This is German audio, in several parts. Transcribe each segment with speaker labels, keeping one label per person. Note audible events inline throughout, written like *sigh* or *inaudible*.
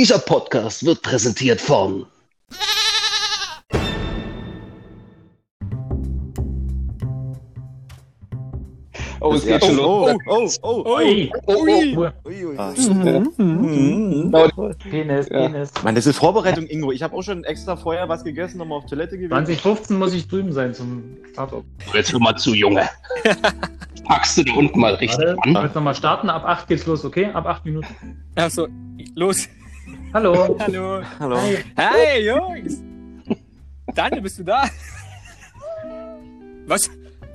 Speaker 1: Dieser Podcast wird präsentiert von Oh, es geht schon los.
Speaker 2: oh, oh, oh,
Speaker 3: Ui,
Speaker 1: Oh, oh.
Speaker 3: ui.
Speaker 2: ui, ui.
Speaker 3: Ah,
Speaker 2: Mhm.
Speaker 3: Penis,
Speaker 1: Ja.
Speaker 3: Penis.
Speaker 2: Mann, das ist Vorbereitung, Ingo. Ich habe auch schon extra vorher was gegessen, nochmal auf Toilette gewesen.
Speaker 3: 2015 muss ich drüben sein zum Startup.
Speaker 1: Jetzt hör mal zu, Junge. *laughs* Packst du da unten mal richtig
Speaker 3: Warte,
Speaker 1: an?
Speaker 3: jetzt nochmal starten. Ab 8 geht's los, okay? Ab 8 Minuten.
Speaker 4: Achso, los.
Speaker 3: Hallo.
Speaker 4: Hallo.
Speaker 2: Hallo.
Speaker 3: Hi.
Speaker 4: Hey, Jungs. Daniel, bist du da? Was?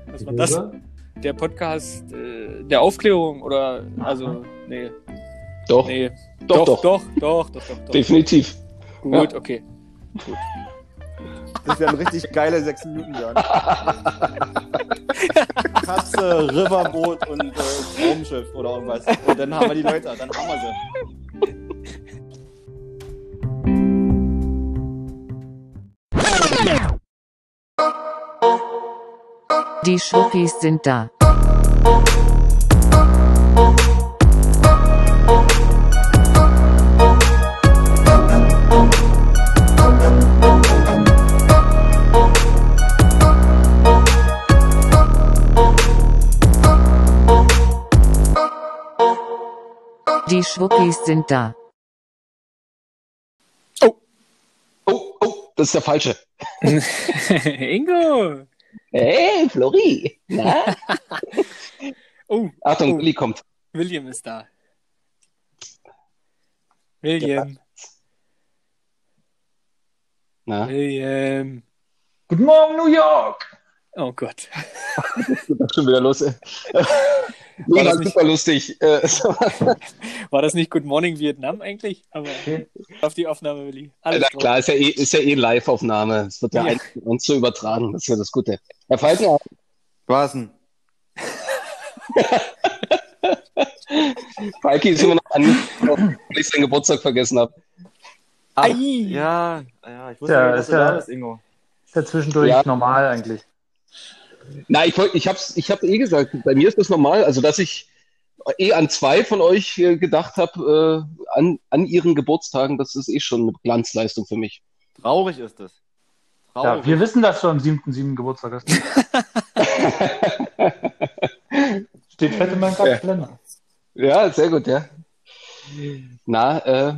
Speaker 4: Was war das? Der Podcast äh, der Aufklärung oder also nee,
Speaker 1: Doch,
Speaker 4: nee.
Speaker 1: Doch,
Speaker 4: doch,
Speaker 1: doch.
Speaker 4: doch, doch, doch, doch, doch.
Speaker 1: definitiv.
Speaker 4: Gut, okay.
Speaker 2: Das werden richtig geile sechs Minuten werden. *laughs* Katze, Riverboot und äh, Raumschiff oder irgendwas. Und dann haben wir die Leute, dann haben wir sie.
Speaker 5: Die Schwuppis sind da. Die Schwuppis sind da.
Speaker 1: Oh, oh, das ist der falsche. *laughs*
Speaker 4: Ingo.
Speaker 1: Hey, Flori. Na? *laughs*
Speaker 4: Oh,
Speaker 1: Achtung,
Speaker 4: Oh.
Speaker 1: Willi kommt.
Speaker 4: William ist da. William,
Speaker 1: Na?
Speaker 4: William.
Speaker 3: Guten Morgen, New York.
Speaker 4: Oh Gott. *laughs*
Speaker 1: Das schon wieder los. *laughs* ey.
Speaker 4: War das
Speaker 1: War
Speaker 4: nicht-
Speaker 1: super lustig. Äh, *laughs*
Speaker 4: War das nicht Good Morning Vietnam eigentlich? Aber
Speaker 3: Okay.
Speaker 4: auf die Aufnahme, Willi. Alles
Speaker 1: Na klar, ist ja eh, ist ja eh Live-Aufnahme. Es wird ja,
Speaker 4: Ja.
Speaker 1: uns so übertragen. Das ist ja das Gute. Herr Falkner,
Speaker 2: Was denn? *laughs*
Speaker 1: Falki ist immer noch an, weil ich seinen Geburtstag vergessen habe.
Speaker 2: Ah, ja, ja, ich wusste
Speaker 3: Ja,
Speaker 2: ja, dass
Speaker 3: ist
Speaker 2: du
Speaker 3: ja-
Speaker 2: da bist, Ingo.
Speaker 3: Ist ja zwischendurch
Speaker 1: Ja.
Speaker 3: normal eigentlich.
Speaker 1: Na, ich, ich hab's, ich hab eh gesagt, bei mir ist das normal, also dass ich eh an zwei von euch äh, gedacht habe, äh, an, an ihren Geburtstagen, das ist eh schon eine Glanzleistung für mich.
Speaker 2: Traurig ist es.
Speaker 3: Ja,
Speaker 2: Traurig.
Speaker 3: wir wissen, dass du am 7.7. Geburtstag hast. *laughs* Steht fett in meinem Kalender.
Speaker 1: Ja, sehr gut, ja. Na, äh,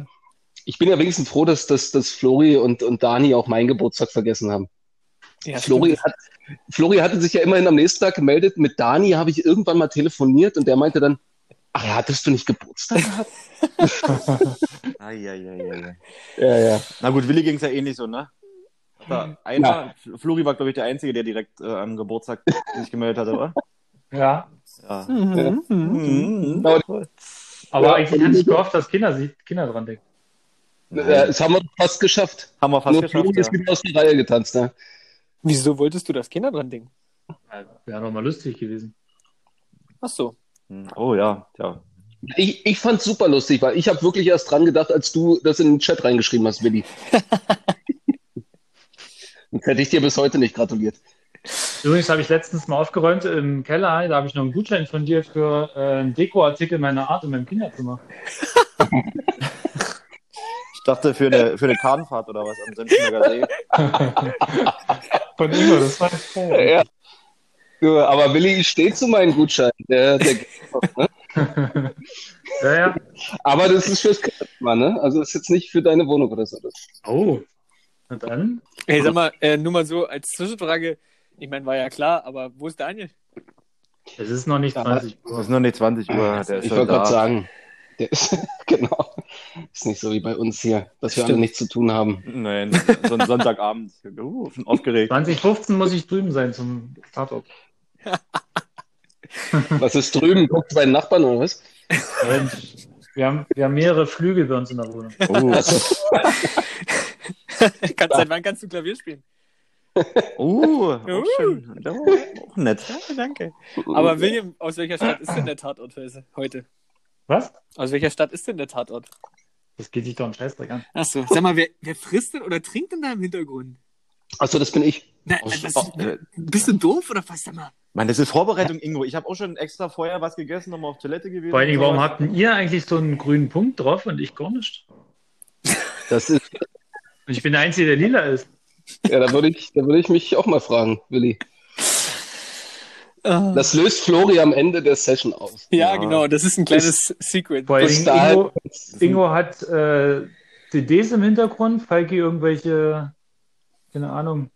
Speaker 1: ich bin ja wenigstens froh, dass, dass, dass Flori und, und Dani auch meinen Geburtstag vergessen haben.
Speaker 4: Ja,
Speaker 1: Flori,
Speaker 4: stimmt.
Speaker 1: hat, Flori hatte sich ja immerhin am nächsten Tag gemeldet. Mit Dani habe ich irgendwann mal telefoniert und der meinte dann, ach, hattest du nicht Geburtstag gehabt? *laughs*
Speaker 2: Ai.
Speaker 1: ja, ja.
Speaker 2: Na gut, Willi ging es ja ähnlich so, ne? Da einer, Flori war, glaube ich, der Einzige, der direkt äh, am Geburtstag sich gemeldet hatte, oder?
Speaker 3: Ja.
Speaker 2: Ja.
Speaker 4: Mhm.
Speaker 2: Mhm.
Speaker 3: Aber
Speaker 1: Ja,
Speaker 3: eigentlich hatte ich gehofft, dass Kinder, Kinder dran denken.
Speaker 1: Äh, Das haben wir fast geschafft.
Speaker 2: Haben wir fast
Speaker 1: Nur
Speaker 2: geschafft.
Speaker 1: Flori ist
Speaker 2: Ja.
Speaker 1: wieder aus der Reihe getanzt. Ne?
Speaker 4: Wieso wolltest du das Kinder dran denken?
Speaker 3: Wäre doch mal lustig gewesen.
Speaker 4: Ach so.
Speaker 2: Hm, Oh ja, ja.
Speaker 1: Ich, ich fand super lustig, weil ich habe wirklich erst dran gedacht, als du das in den Chat reingeschrieben hast, Willi. *laughs* Sonst hätte ich dir bis heute nicht gratuliert.
Speaker 3: Übrigens habe ich letztens mal aufgeräumt im Keller. Da habe ich noch einen Gutschein von dir für äh, einen Dekoartikel meiner Art in meinem Kinderzimmer. *laughs*
Speaker 2: Ich dachte für eine, für eine Kahnfahrt oder was am Senftenberger See. *laughs*
Speaker 3: Von Ingo, das war geil.
Speaker 1: Ja. Ja, aber Willi steht zu meinem Gutschein. Der, der, ne? *laughs*
Speaker 3: Ja, ja.
Speaker 1: Aber das ist fürs Kinderzimmer, ne? Also das ist jetzt nicht für deine Wohnung oder so.
Speaker 3: Oh. Na dann.
Speaker 4: Hey, sag mal, äh, nur mal so als Zwischenfrage. Ich meine, war ja klar, aber wo ist Daniel?
Speaker 3: Es ist noch nicht 20
Speaker 2: Es
Speaker 3: Uhr.
Speaker 2: ist nur nicht 20 Uhr. Der ist
Speaker 1: Ich wollte gerade sagen, der ist, *laughs* genau, ist nicht so wie bei uns hier, dass wir alle
Speaker 4: Stimmt.
Speaker 1: nichts zu tun haben.
Speaker 2: Nein, so ein Sonntagabend. *laughs* Uh, aufgeregt.
Speaker 3: 2015 muss ich drüben sein zum Startup. *laughs*
Speaker 1: Was ist drüben? Guckt bei den Nachbarn oder was?
Speaker 3: Und Wir haben, wir haben mehrere Flügel bei uns in der Wohnung.
Speaker 2: Oh,
Speaker 4: Kannst, seit wann kannst du Klavier spielen?
Speaker 2: oh auch,
Speaker 4: Uh.
Speaker 2: schön. Auch nett.
Speaker 4: Danke, danke. Aber William, aus welcher Stadt ist denn der Tatort heute?
Speaker 3: Was?
Speaker 4: Aus welcher Stadt ist denn der Tatort?
Speaker 3: Das geht dich doch einen Scheißdreck an.
Speaker 4: Achso, sag mal, wer, wer frisst denn oder trinkt denn da im Hintergrund?
Speaker 1: Achso, das bin ich.
Speaker 4: Na,
Speaker 2: Aus-
Speaker 4: was,
Speaker 2: oh, äh,
Speaker 4: bist du doof oder was? Sag mal.
Speaker 2: Mann, das ist Vorbereitung, Ingo. Ich habe auch schon extra vorher was gegessen, nochmal auf Toilette gewesen.
Speaker 3: Vor allen Dingen, warum habt denn ihr eigentlich so einen grünen Punkt drauf und ich gar nicht?
Speaker 1: Das ist,
Speaker 3: Und ich bin der Einzige, der lila ist.
Speaker 1: ja, da würde ich, da würde ich mich auch mal fragen, Willi.
Speaker 4: Ah.
Speaker 1: Das löst Flori am Ende der Session aus.
Speaker 4: ja,
Speaker 2: Ja.
Speaker 4: genau, das ist ein kleines Secret.
Speaker 1: Bis
Speaker 3: Dingen
Speaker 1: dahin-
Speaker 3: Ingo, Ingo hat äh, CDs im Hintergrund, Falki irgendwelche, keine Ahnung.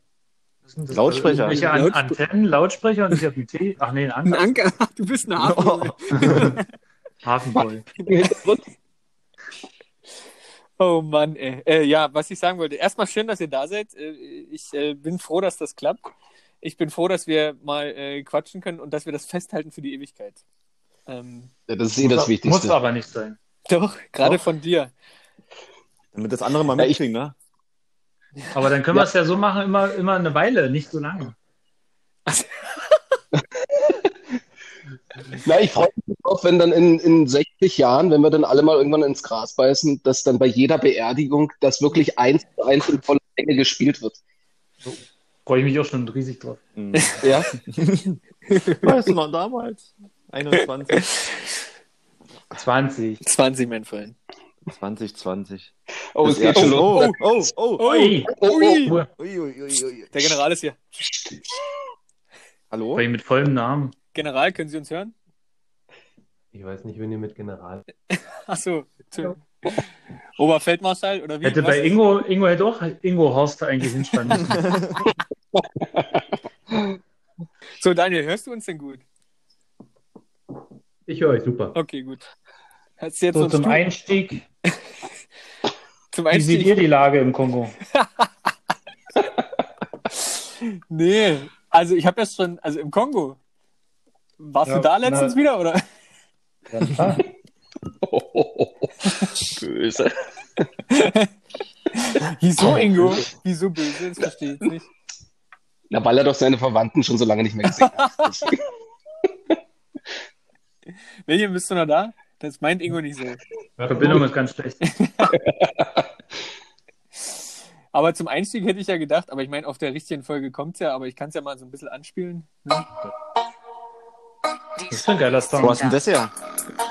Speaker 3: das?
Speaker 2: Lautsprecher.
Speaker 3: Irgendwelche An
Speaker 4: Lautspre-
Speaker 3: Antennen, Lautsprecher und ich habe einen Tee. Ach nee, einen
Speaker 4: Ein
Speaker 3: Anker.
Speaker 4: Anker, du bist eine Hafen. *laughs*
Speaker 3: Hafenboy. *laughs*
Speaker 1: Im Hintergrund. *laughs*
Speaker 4: Oh Mann, ey. Äh, ja, was ich sagen wollte. Erstmal schön, dass ihr da seid. Äh, ich äh, bin froh, dass das klappt. Ich bin froh, dass wir mal äh, quatschen können und dass wir das festhalten für die Ewigkeit. Ähm,
Speaker 1: Ja, das ist eh das
Speaker 3: Muss
Speaker 1: Wichtigste.
Speaker 3: aber nicht sein.
Speaker 4: doch, gerade von dir.
Speaker 2: Damit das andere mal
Speaker 1: Ja, ich-
Speaker 2: mitkriegen, ne?
Speaker 3: Aber dann können
Speaker 1: Ja.
Speaker 3: wir es ja so machen, immer, immer eine Weile, nicht so lange. *laughs*
Speaker 1: Na, ich freue mich drauf, wenn dann in, in 60 Jahren, wenn wir dann alle mal irgendwann ins Gras beißen, dass dann bei jeder Beerdigung das wirklich eins zu eins in voller Länge gespielt wird.
Speaker 3: Freue ich mich auch schon riesig drauf.
Speaker 2: Mhm.
Speaker 1: Ja,
Speaker 2: Weißt du noch damals? 21,
Speaker 3: 20.
Speaker 4: 20, mein Freund.
Speaker 2: 2020.
Speaker 1: oh, es geht schon los.
Speaker 2: oh, oh, oh, oh.
Speaker 1: Oh, oh.
Speaker 4: Der General ist hier.
Speaker 2: Hallo?
Speaker 3: Freue ich mit vollem Namen.
Speaker 4: General, können Sie uns hören?
Speaker 6: Ich weiß nicht, wenn ihr mit General.
Speaker 4: Achso. Oberfeldmarschall oder wie?
Speaker 3: Hätte bei Ingo, Ingo hätte auch Ingo Horst eigentlich hinstanden. *laughs*
Speaker 4: So, Daniel, hörst du uns denn gut?
Speaker 6: Ich höre euch super.
Speaker 4: Okay, gut. Hast jetzt
Speaker 3: So, *laughs* zum Einstieg.
Speaker 4: zum
Speaker 3: Wie seht ihr
Speaker 4: Einstieg?
Speaker 3: die Lage im Kongo? *laughs*
Speaker 4: Nee, also ich habe jetzt schon, also im Kongo. Warst
Speaker 3: Ja,
Speaker 4: du da letztens
Speaker 3: na-
Speaker 4: wieder, oder?
Speaker 3: Ja, klar.
Speaker 1: oh, oh, oh. Böse.
Speaker 4: Wieso, Ingo? Wieso böse? Das verstehe ich nicht.
Speaker 1: Na, weil er doch seine Verwandten schon so lange nicht mehr gesehen hat. *laughs*
Speaker 4: William, bist du noch da? Das meint Ingo nicht so.
Speaker 3: Verbindung ist ganz schlecht. *laughs*
Speaker 4: Aber zum Einstieg hätte ich ja gedacht, aber ich meine, auf der richtigen Folge kommt's ja, aber ich kann es ja mal so ein bisschen anspielen. Ne?
Speaker 3: Das ist ein geiler Song.
Speaker 2: Wo du denn das her?
Speaker 4: Ja,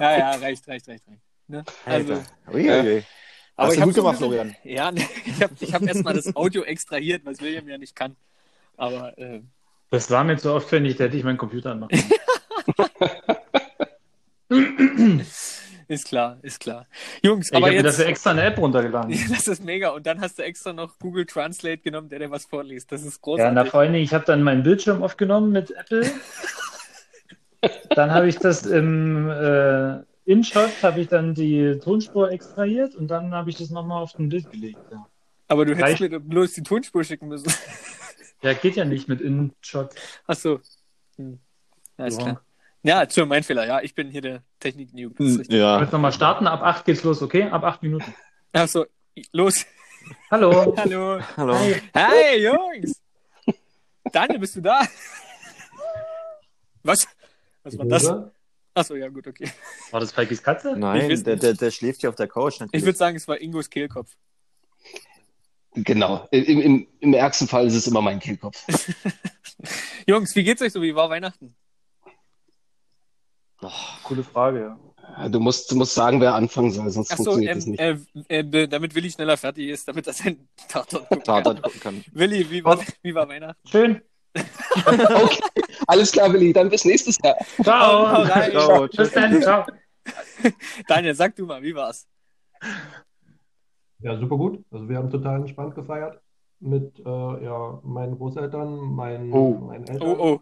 Speaker 4: ja, reicht, reicht, reicht, reicht. Ne? Also.
Speaker 2: Ui, ui, ui.
Speaker 4: aber
Speaker 2: Hast
Speaker 4: ich
Speaker 2: du
Speaker 4: hab
Speaker 2: gut
Speaker 4: so ein
Speaker 2: gemacht, Florian.
Speaker 4: Ja, ne, ich *laughs* habe ich hab erstmal das Audio extrahiert, was William ja nicht kann. Aber äh,
Speaker 3: Das war mir zu aufwendig, da hätte ich meinen Computer anmachen. *laughs* *laughs*
Speaker 4: ist klar, ist klar. Jungs,
Speaker 3: Ich
Speaker 4: aber
Speaker 3: habe
Speaker 4: jetzt.
Speaker 3: dafür extra eine App runtergeladen.
Speaker 4: Das ist mega. Und dann hast du extra noch Google Translate genommen, der dir was vorliest. Das ist
Speaker 3: Ja,
Speaker 4: großartig.
Speaker 3: na, vor allen Dingen, ich habe dann meinen Bildschirm aufgenommen mit Apple. Dann habe ich das im äh, InShot, habe ich dann die Tonspur extrahiert und dann habe ich das nochmal auf ein Bild gelegt. Ja.
Speaker 4: aber du hättest
Speaker 3: Reicht.
Speaker 4: mir bloß die Tonspur schicken müssen.
Speaker 3: ja, geht ja nicht mit InShot.
Speaker 4: Ach so. Hm. Ja, ist
Speaker 3: Ja.
Speaker 4: klar. Ja, Entschuldigung, mein Fehler. Ja, ich bin hier der Technik-Noob. Richtig.
Speaker 2: Ja.
Speaker 3: Jetzt nochmal starten, ab 8 geht's los, okay? Ab 8 Minuten.
Speaker 4: Ach so, los.
Speaker 3: Hallo. *laughs*
Speaker 4: Hallo.
Speaker 2: Hallo.
Speaker 3: Hi.
Speaker 4: Hey, Jungs. Daniel, bist du da? *laughs* Was? Was war das?
Speaker 6: Oder?
Speaker 4: Ach so, ja, gut, okay.
Speaker 3: War das Falkis Katze?
Speaker 4: Ich
Speaker 2: Nein, der, der, der schläft hier auf der Couch.
Speaker 4: Ich
Speaker 2: natürlich.
Speaker 4: würde sagen, es war Ingos Kehlkopf.
Speaker 1: Genau. Im, im, Im ärgsten Fall ist es immer mein Kehlkopf. *laughs*
Speaker 4: Jungs, wie geht's euch so? Wie war Weihnachten?
Speaker 3: Coole Frage, ja.
Speaker 1: Du musst, du musst sagen, wer anfangen soll, sonst
Speaker 4: Ach so,
Speaker 1: funktioniert das
Speaker 4: ähm,
Speaker 1: nicht.
Speaker 4: äh, äh, damit Willi schneller fertig ist, damit er seinen Tatort gucken kann.
Speaker 2: Tatort gucken kann.
Speaker 4: Willi, wie war, wie war Weihnachten?
Speaker 3: Schön. *laughs*
Speaker 1: Okay, alles klar, Willi, dann bis nächstes Jahr.
Speaker 3: Ciao.
Speaker 2: Ciao,
Speaker 3: Bis dann. Ciao. *laughs*
Speaker 4: Daniel, sag du mal, wie war's?
Speaker 6: Ja, super gut. Also wir haben total entspannt gefeiert mit äh, ja, meinen Großeltern, meinen,
Speaker 1: Oh.
Speaker 6: meinen Eltern.
Speaker 4: Oh, oh.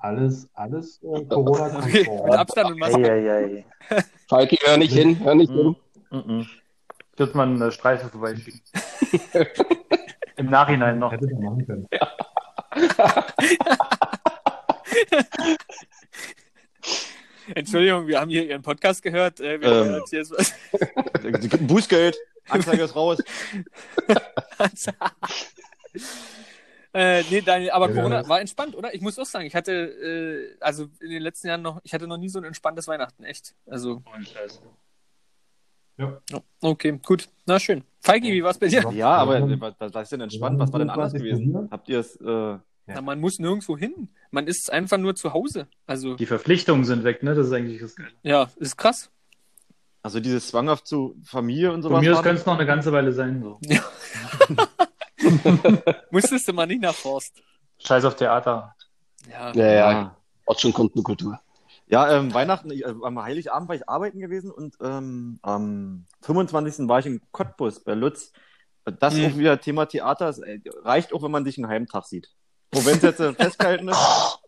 Speaker 6: Alles, alles äh, *laughs*
Speaker 4: Okay,
Speaker 6: Corona-konform.
Speaker 4: mit Abstand und Maske.
Speaker 3: Eieiei. *laughs*
Speaker 1: Falki, hör nicht hin, hör nicht hin.
Speaker 3: Ich würde mal eine Streife vorbeischicken. Im Nachhinein noch.
Speaker 6: Hätte man machen können. *laughs*
Speaker 4: Entschuldigung, wir haben hier Ihren Podcast gehört. Äh, wir
Speaker 2: Ähm.
Speaker 4: haben jetzt hier ist was.
Speaker 2: Ein *laughs* Bußgeld. Anzeige ist raus. *laughs*
Speaker 4: äh, nee, Daniel, aber
Speaker 6: Ja,
Speaker 4: Corona war entspannt, oder? Ich muss auch sagen, ich hatte, äh, also in den letzten Jahren noch, ich hatte noch nie so ein entspanntes Weihnachten, echt. Also,
Speaker 6: Ja.
Speaker 4: okay, gut. Na schön. Feigi, wie war's bei dir?
Speaker 2: Ja, aber was, was ist denn entspannt? Was war denn anders
Speaker 6: 27.
Speaker 2: gewesen? Habt ihr es, äh,
Speaker 4: Na, man muss nirgendwo hin. Man ist einfach nur zu Hause. Also,
Speaker 3: Die Verpflichtungen sind weg, ne? Das ist eigentlich das Geile.
Speaker 4: ja, ist krass.
Speaker 2: Also dieses zwanghaft zu Familie und sowas.
Speaker 3: Von mir aus
Speaker 2: haben.
Speaker 3: könnte es noch eine ganze Weile sein. So. *laughs*
Speaker 4: Musstest du mal nicht nach Forst.
Speaker 3: Scheiß auf Theater.
Speaker 4: Ja.
Speaker 1: Ja, ja,
Speaker 2: Ja.
Speaker 1: Ort schon kommt eine Kultur.
Speaker 2: Ja, ähm, Weihnachten, ich, äh, am Heiligabend war ich arbeiten gewesen und ähm, am 25. war ich in Cottbus bei Lutz. Das
Speaker 4: Mhm.
Speaker 2: auch wieder Thema Theater. Es äh, reicht auch, wenn man sich einen halben Tag sieht. Wo wenn es jetzt äh, festgehalten ist. *laughs*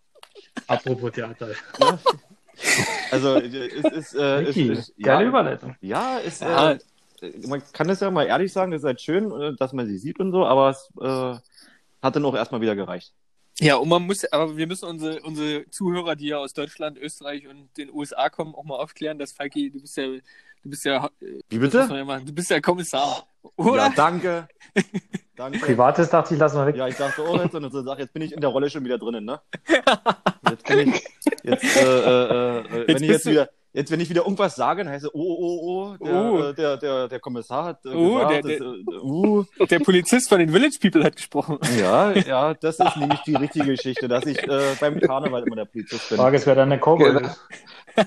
Speaker 3: Apropos Theater.
Speaker 2: ne? Also es ist, äh, ist,
Speaker 3: Vicky,
Speaker 2: ist
Speaker 3: geile
Speaker 2: ja,
Speaker 3: Überleitung.
Speaker 2: ja, ist,
Speaker 4: Ja.
Speaker 2: äh, man kann es ja mal ehrlich sagen, es ist halt schön, äh, dass man sie sieht und so, aber es äh, hat dann auch erstmal wieder gereicht.
Speaker 4: Ja, und man muss, aber wir müssen unsere, unsere Zuhörer, die ja aus Deutschland, Österreich und den USA kommen, auch mal aufklären, dass Falki, du bist ja, du bist ja, äh,
Speaker 2: Wie bitte?
Speaker 4: ja du bist ja Kommissar.
Speaker 2: Ja,
Speaker 4: Oder?
Speaker 2: danke. *laughs* danke.
Speaker 3: Privates dachte ich, lassen wir weg.
Speaker 2: Ja, ich dachte auch jetzt und so sag, jetzt bin ich in der Rolle schon wieder drinnen, ne? *laughs* Jetzt bin ich, jetzt, äh, äh, äh, wenn
Speaker 4: Jetzt
Speaker 2: ich
Speaker 4: bist
Speaker 2: jetzt
Speaker 4: du-
Speaker 2: wieder, jetzt wenn ich wieder irgendwas sage, dann heißt es, oh, oh, oh, der,
Speaker 4: Oh.
Speaker 2: äh, der, der, der Kommissar hat äh,
Speaker 4: Oh,
Speaker 2: gesagt,
Speaker 4: der-
Speaker 2: das, äh, uh, *laughs*
Speaker 4: Der Polizist von den Village People hat gesprochen.
Speaker 2: ja, ja, das ist nämlich die richtige Geschichte, dass ich äh, beim Karneval immer der Polizist bin.
Speaker 3: Frage ist, wer dann der Cowboy
Speaker 1: Genau.
Speaker 3: ist. *laughs*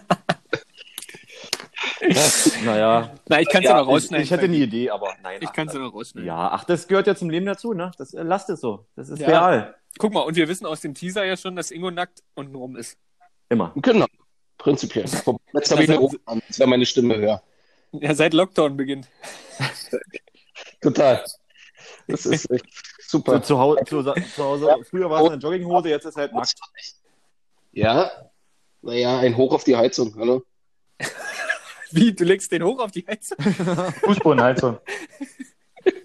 Speaker 2: Naja,
Speaker 4: Na, ich kann es ja,
Speaker 1: Ja,
Speaker 4: noch
Speaker 2: ich,
Speaker 4: rausschneiden.
Speaker 2: ich hätte eine Idee, aber nein.
Speaker 4: Ich kann es ja noch rausschneiden.
Speaker 2: Ja, ach, das gehört ja zum Leben dazu, ne? Das äh, lasst es so. Das ist
Speaker 4: Ja.
Speaker 2: real.
Speaker 4: Guck mal, und wir wissen aus dem Teaser ja schon, dass Ingo nackt untenrum ist.
Speaker 2: Immer.
Speaker 1: Genau, prinzipiell. Jetzt habe ich eine Ohren an, jetzt wäre meine Stimme höher.
Speaker 4: Ja, seit Lockdown beginnt. *laughs*
Speaker 1: Total. Das ist echt
Speaker 2: So,
Speaker 1: super.
Speaker 2: zu, Hause, zu, zu Hause, früher war es eine Jogginghose, jetzt ist halt nackt.
Speaker 1: Ja, naja, ein Hoch auf die Heizung. Hallo? *laughs*
Speaker 4: Wie, du legst den hoch auf die Heizung? *laughs*
Speaker 3: Fußbodenheizung.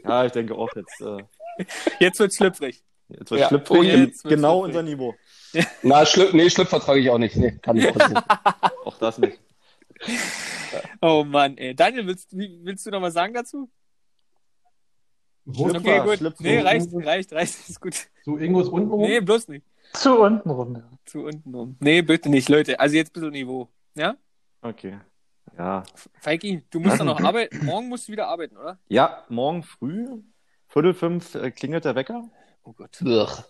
Speaker 2: Ja, ich denke auch jetzt. Äh,
Speaker 4: Jetzt wird's schlüpfrig.
Speaker 2: Jetzt wird
Speaker 1: Ja.
Speaker 2: schlüpfrig,
Speaker 4: Oh, jetzt wird's
Speaker 2: genau
Speaker 4: schlüpfrig.
Speaker 2: unser Niveau. *laughs*
Speaker 1: Na, Schlüpf, nee, Schlüpf vertrage ich auch nicht. Nee, kann ich auch nicht. *laughs*
Speaker 2: Auch das nicht. *laughs*
Speaker 4: Oh Mann, ey. Daniel, willst, willst du noch was sagen dazu?
Speaker 6: Wo
Speaker 2: Schlüpfer,
Speaker 4: Okay, gut.
Speaker 2: Schlüpfer.
Speaker 4: Nee, reicht, reicht, reicht, ist gut.
Speaker 6: Zu Ingos unten
Speaker 4: Nee, bloß nicht.
Speaker 3: Zu unten rum. Ja.
Speaker 4: Zu unten rum. Nee, bitte nicht, Leute. Also jetzt ein bisschen Niveau. Ja?
Speaker 2: Okay. Ja.
Speaker 4: Feiki, du musst doch noch arbeiten. Morgen musst du wieder arbeiten, oder?
Speaker 2: Ja, morgen früh, Viertel fünf, äh, klingelt der Wecker.
Speaker 4: Oh Gott.
Speaker 1: Ugh.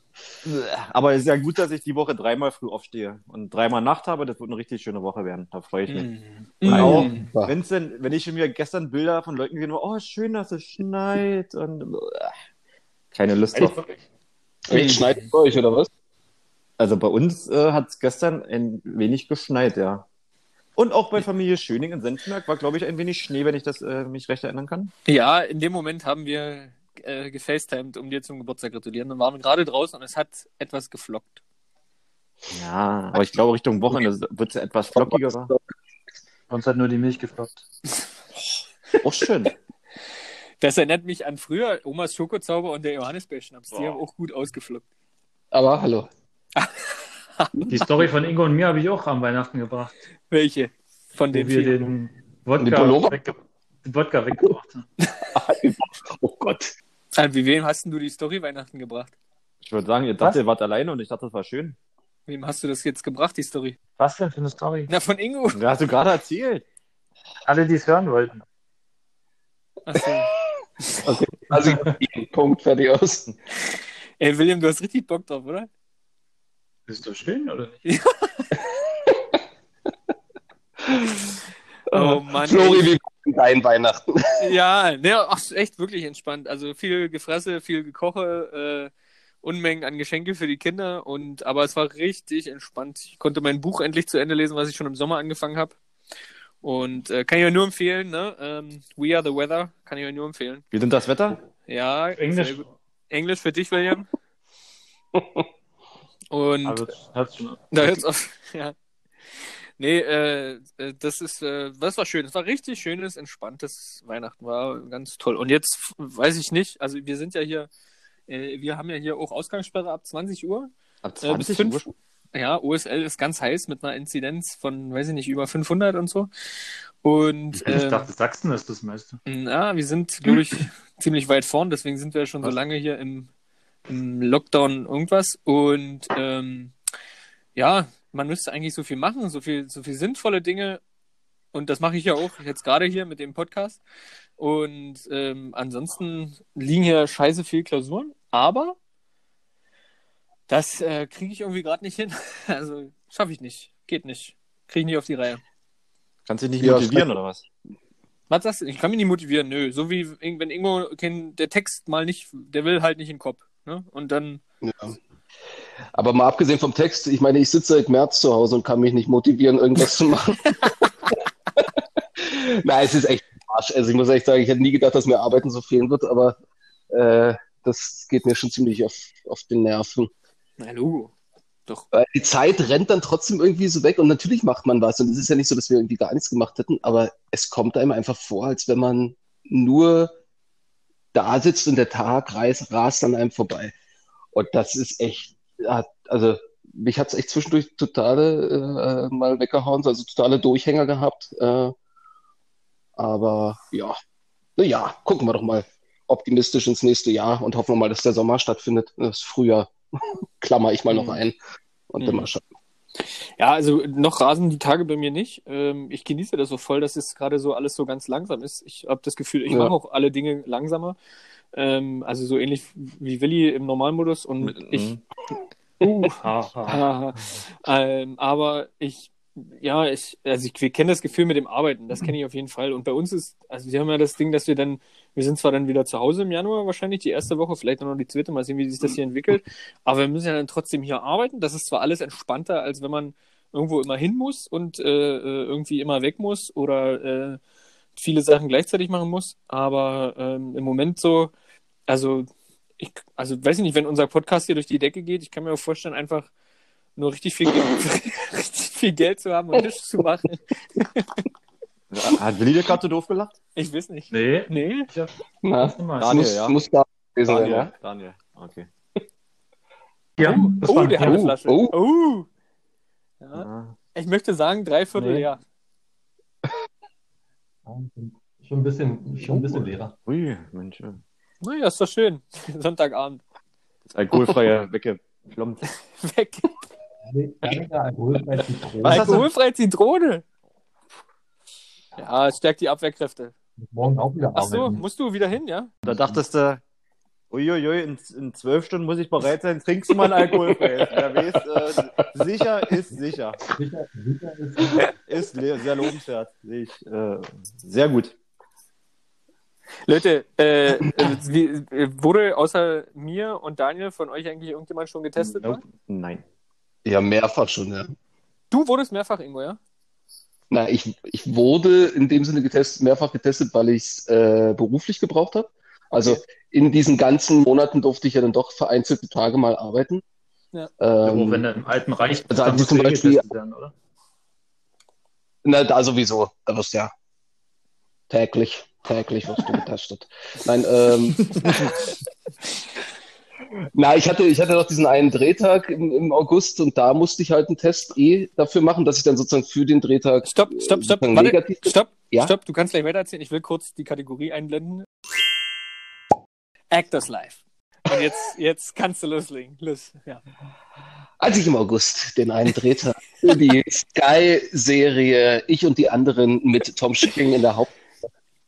Speaker 2: Aber es ist ja gut, dass ich die Woche dreimal früh aufstehe und dreimal Nacht habe. Das wird eine richtig schöne Woche werden. Da freue ich mich.
Speaker 4: Mm.
Speaker 2: Und auch,
Speaker 4: Mm.
Speaker 2: Wenn's denn, wenn ich schon wieder gestern Bilder von Leuten gesehen habe, oh, schön, dass es schneit und keine Lust drauf.
Speaker 1: Echt schneit bei euch, oder was?
Speaker 2: Also bei uns äh, hat es gestern ein wenig geschneit, ja. Und auch bei Familie Schöning in Senftenberg war, glaube ich, ein wenig Schnee, wenn ich das äh, mich recht erinnern kann.
Speaker 4: Ja, in dem Moment haben wir äh, gefacetimed, um dir zum Geburtstag gratulieren. Dann waren wir gerade draußen und es hat etwas geflockt.
Speaker 2: Ja, aber ich glaube, Richtung Wochenende wird es etwas flockiger.
Speaker 3: Uns hat nur die Milch geflockt. *laughs*
Speaker 2: Auch schön.
Speaker 4: Das erinnert mich an früher Omas Schokozauber und der Johannisbeerschnaps. Die haben auch gut ausgeflockt.
Speaker 1: Aber hallo. *laughs*
Speaker 3: Die Story von Ingo und mir habe ich auch am Weihnachten gebracht.
Speaker 4: Welche? Von
Speaker 3: Wo
Speaker 4: den
Speaker 3: wir den Wodka, wegge den Wodka weggebracht haben. *laughs*
Speaker 1: Oh Gott.
Speaker 4: An wie wem hast denn du die Story Weihnachten gebracht?
Speaker 2: Ich würde sagen, ihr dachte, ihr wart alleine und ich dachte, das war schön.
Speaker 4: Wem hast du das jetzt gebracht, die Story?
Speaker 3: Was denn für eine Story?
Speaker 4: Na, von Ingo.
Speaker 2: Ja, hast du gerade erzählt.
Speaker 3: Alle, die es hören wollten.
Speaker 4: Achso. *laughs*
Speaker 1: Also, Punkt, fertig aus.
Speaker 4: Ey, William, du hast richtig Bock drauf, oder?
Speaker 3: Ist doch schön, oder nicht? *laughs*
Speaker 4: Oh Mann.
Speaker 1: Flori, wie dein Weihnachten? *laughs*
Speaker 4: Ja, ne, ach, echt wirklich entspannt. Also viel Gefresse, viel Gekoche, äh, Unmengen an Geschenke für die Kinder und aber es war richtig entspannt. Ich konnte mein Buch endlich zu Ende lesen, was ich schon im Sommer angefangen habe. Und äh, kann ich euch nur empfehlen, ne? Ähm, We Are the Weather, kann ich euch nur empfehlen.
Speaker 2: Wie denn das Wetter?
Speaker 4: Ja,
Speaker 3: Englisch.
Speaker 4: Englisch für dich, William. *laughs* Und
Speaker 3: schon.
Speaker 4: da hört's auf. *laughs* Ja. Nee, äh, äh, das ist, äh, das war schön. Es war richtig schönes, entspanntes Weihnachten. War ganz toll. Und jetzt weiß ich nicht, also wir sind ja hier, äh, wir haben ja hier auch Ausgangssperre ab 20 Uhr.
Speaker 2: Ab
Speaker 4: Äh, bis
Speaker 2: 20
Speaker 4: fünf.
Speaker 2: Uhr?
Speaker 4: Ja, OSL ist ganz heiß mit einer Inzidenz von, weiß ich nicht, über 500 und so. Und
Speaker 3: Ich
Speaker 4: ähm,
Speaker 3: dachte, Sachsen ist das meiste.
Speaker 4: na, wir sind, glaube ich, *laughs* ziemlich weit vorn, deswegen sind wir schon so
Speaker 2: Was?
Speaker 4: lange hier im, im Lockdown irgendwas. Und ähm, ja, man müsste eigentlich so viel machen, so viel, so viel sinnvolle Dinge. Und das mache ich ja auch jetzt gerade hier mit dem Podcast. Und ähm, ansonsten liegen hier scheiße viel Klausuren, aber das äh, kriege ich irgendwie gerade nicht hin. *laughs* Also schaffe ich nicht. Geht nicht. Kriege ich nicht auf die Reihe.
Speaker 2: Kannst du dich nicht
Speaker 1: Ja,
Speaker 2: motivieren oder was?
Speaker 4: Was sagst du? Ich kann mich nicht motivieren, nö. So wie wenn Ingo kein, der Text mal nicht, der will halt nicht in den Kopf. Ne? Und dann.
Speaker 1: Ja. Aber mal abgesehen vom Text, ich meine, ich sitze seit März zu Hause und kann mich nicht motivieren, irgendwas zu machen. *laughs* Nein, es ist echt Arsch. Also ich muss echt sagen, ich hätte nie gedacht, dass mir Arbeiten so fehlen wird, aber äh, das geht mir schon ziemlich auf, auf den Nerven.
Speaker 4: Na, Logo. Doch.
Speaker 1: Die Zeit rennt dann trotzdem irgendwie so weg und natürlich macht man was. Und es ist ja nicht so, dass wir irgendwie gar nichts gemacht hätten, aber es kommt einem einfach vor, als wenn man nur da sitzt und der Tag rast, rast an einem vorbei. Und das ist echt, also mich hat es echt zwischendurch totale äh, mal weggehauen, also totale Durchhänger gehabt. Äh, aber ja, naja, gucken wir doch mal optimistisch ins nächste Jahr und hoffen wir mal, dass der Sommer stattfindet. Das Frühjahr *laughs* klammer ich mal noch
Speaker 4: Mhm.
Speaker 1: ein und
Speaker 4: Mhm.
Speaker 1: dann mal schauen.
Speaker 4: Ja, also noch rasen die Tage bei mir nicht. Ähm, ich genieße das so voll, dass es gerade so alles so ganz langsam ist. Ich habe das Gefühl, ich
Speaker 1: Ja.
Speaker 4: mache auch alle Dinge langsamer. Ähm, also so ähnlich wie Willi im Normalmodus und
Speaker 2: Mit-
Speaker 4: ich.
Speaker 2: mhm. *laughs*
Speaker 4: Uh, ähm, aber ich, ja, ich, also ich, wir kennen das Gefühl mit dem Arbeiten, das kenne ich auf jeden Fall. Und bei uns ist, also wir haben ja das Ding, dass wir dann, wir sind zwar dann wieder zu Hause im Januar wahrscheinlich, die erste Woche, vielleicht noch die zweite, mal sehen, wie sich das hier entwickelt. Aber wir müssen ja dann trotzdem hier arbeiten. Das ist zwar alles entspannter, als wenn man irgendwo immer hin muss und äh, äh, irgendwie immer weg muss oder äh, viele Sachen gleichzeitig machen muss. Aber ähm, im Moment so, also ich, also weiß ich nicht, wenn unser Podcast hier durch die Decke geht, ich kann mir auch vorstellen, einfach nur richtig viel, Geld, *laughs* richtig viel Geld zu haben und nichts zu machen. *laughs*
Speaker 2: Hat Willi dir gerade so doof gelacht?
Speaker 4: Ich weiß nicht.
Speaker 3: Nee,
Speaker 4: Nee?
Speaker 3: ich hab
Speaker 1: Na,
Speaker 2: Daniel,
Speaker 1: muss,
Speaker 2: ja.
Speaker 1: muss da gewesen sein,
Speaker 2: Daniel,
Speaker 1: ja?
Speaker 2: Daniel. Okay. *laughs*
Speaker 3: Ja, das
Speaker 4: oh,
Speaker 3: war
Speaker 4: der hat eine
Speaker 1: Oh,
Speaker 4: Flasche.
Speaker 1: oh.
Speaker 4: Oh. Ja.
Speaker 2: Ja.
Speaker 4: Ich möchte sagen, drei Viertel
Speaker 3: Nee.
Speaker 4: leer.
Speaker 6: Schon ein bisschen, schon ein bisschen leerer.
Speaker 2: Ui, Mensch. Ja.
Speaker 4: Naja, ist doch schön. *laughs* Sonntagabend.
Speaker 2: Das alkoholfreie *laughs* weggeplombt.
Speaker 4: Weg.
Speaker 6: Nee, weniger alkoholfrei Zitrone.
Speaker 4: Alkoholfreie Zitrone. Ja, es stärkt die Abwehrkräfte.
Speaker 6: Morgen auch wieder
Speaker 4: Ach so, musst du wieder hin, ja?
Speaker 2: Da dachtest du, uiuiui, in, in zwölf Stunden muss ich bereit sein, trinkst du mal ein alkoholfreies. *laughs* Wer weiß, äh, sicher ist sicher.
Speaker 6: Sicher, sicher ist
Speaker 2: Ist le- sehr lobenswert. Sehe ich äh, sehr gut.
Speaker 4: Leute, äh, äh, wie, wurde außer mir und Daniel von euch eigentlich irgendjemand schon getestet?
Speaker 2: Nope. Nein.
Speaker 1: Ja, mehrfach schon, ja.
Speaker 4: Du wurdest mehrfach, Ingo, ja?
Speaker 1: Na, ich, ich wurde in dem Sinne getestet, mehrfach getestet, weil ich es äh, beruflich gebraucht habe. Also in diesen ganzen Monaten durfte ich ja dann doch vereinzelte Tage mal arbeiten.
Speaker 4: Ja.
Speaker 3: Ja,
Speaker 1: Ähm,
Speaker 3: wenn du im alten Reich bist,
Speaker 1: also
Speaker 3: dann
Speaker 1: als
Speaker 3: musst
Speaker 1: zum
Speaker 3: du
Speaker 1: Beispiel-
Speaker 3: getestet werden, oder?
Speaker 1: na, da sowieso. Da wirst du ja täglich, täglich wirst du getestet. Nein, ähm, *laughs* na, ich hatte, ich hatte noch diesen einen Drehtag im, im August und da musste ich halt einen Test eh dafür machen, dass ich dann sozusagen für den Drehtag
Speaker 4: Stopp, stopp,
Speaker 1: äh,
Speaker 4: stopp. Warte, stopp,
Speaker 1: Ja?
Speaker 4: stopp. Du kannst gleich weitererzählen. Ich will kurz die Kategorie einblenden. Actors Live. Und jetzt, jetzt kannst du loslegen. Los, ja.
Speaker 1: Als ich im August den einen Drehtag für die Sky-Serie Ich und die anderen mit Tom Schilling in der Hauptrolle